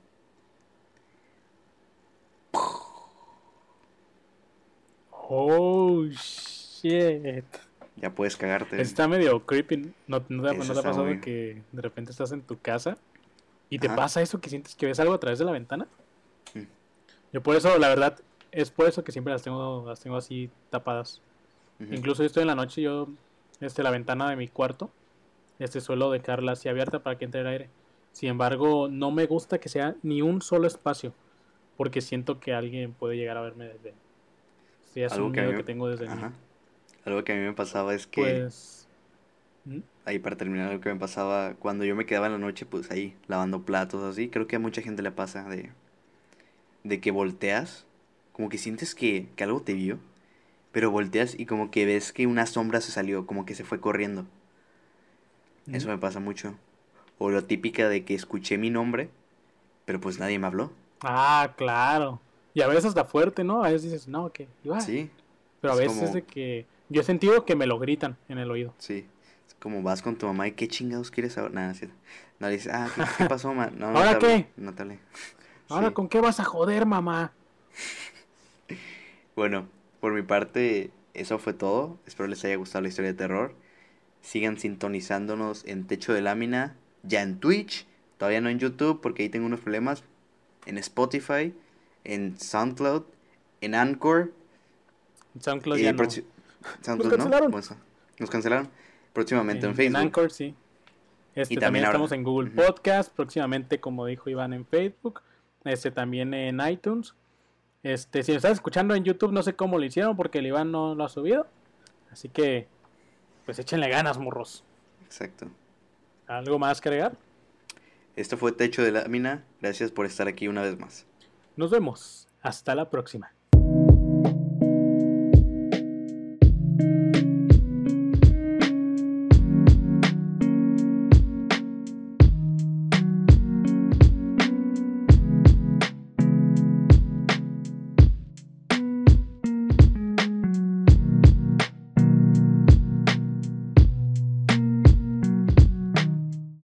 Oh, shit. Ya puedes cagarte. Está medio creepy. ¿No, no te, Eso no te ha pasado muy- que de repente estás en tu casa y te Ajá. pasa eso que sientes que ves algo a través de la ventana? Mm. Yo por eso, la verdad, es por eso que siempre las tengo, las tengo así tapadas. Incluso estoy en la noche, yo, este, la ventana de mi cuarto, este suelo dejarla así abierta para que entre el aire. Sin embargo, no me gusta que sea ni un solo espacio, porque siento que alguien puede llegar a verme desde. Sí, es Algo un que miedo me- que tengo desde niño. Algo que a mí me pasaba es que, Pues. ¿Mm? ahí para terminar, algo que me pasaba cuando yo me quedaba en la noche, pues ahí, lavando platos, así. Creo que a mucha gente le pasa de, de que volteas, como que sientes que, que algo te vio, pero volteas y como que ves que una sombra se salió, como que se fue corriendo. Eso me pasa mucho. O lo típica de que escuché mi nombre, pero pues nadie me habló. Ah, claro. Y a veces hasta fuerte, ¿no? A veces dices, no, que igual. Sí, Pero a es veces como- de que. Yo he sentido que me lo gritan en el oído. sí. Es como vas con tu mamá y qué chingados quieres ahora. Nada, sí. No le dices, ah, ¿qué, qué pasó, ma? No, no ¿Ahora te hablé, qué? No te hablé. Ahora, Sí. ¿con qué vas a joder, mamá? Bueno, por mi parte, eso fue todo. Espero les haya gustado la historia de terror. Sigan sintonizándonos en Techo de Lámina, ya en Twitch, todavía no en YouTube porque ahí tengo unos problemas. En Spotify, en SoundCloud, en Anchor. SoundCloud y ya no. SoundCloud, ¿no? cancelaron. Bueno, eso. Nos cancelaron. Próximamente en, Facebook. Anchor, sí. Este, Y también estamos en Google. Podcast, próximamente, como dijo Iván, en Facebook, este también en iTunes. Este, si lo estás escuchando en YouTube, no sé cómo lo hicieron porque el Iván no lo ha subido. Así que, pues échenle ganas, morros. Exacto. ¿Algo más que agregar? Esto fue Techo de Lámina. Gracias por estar aquí una vez más. Nos vemos. Hasta la próxima.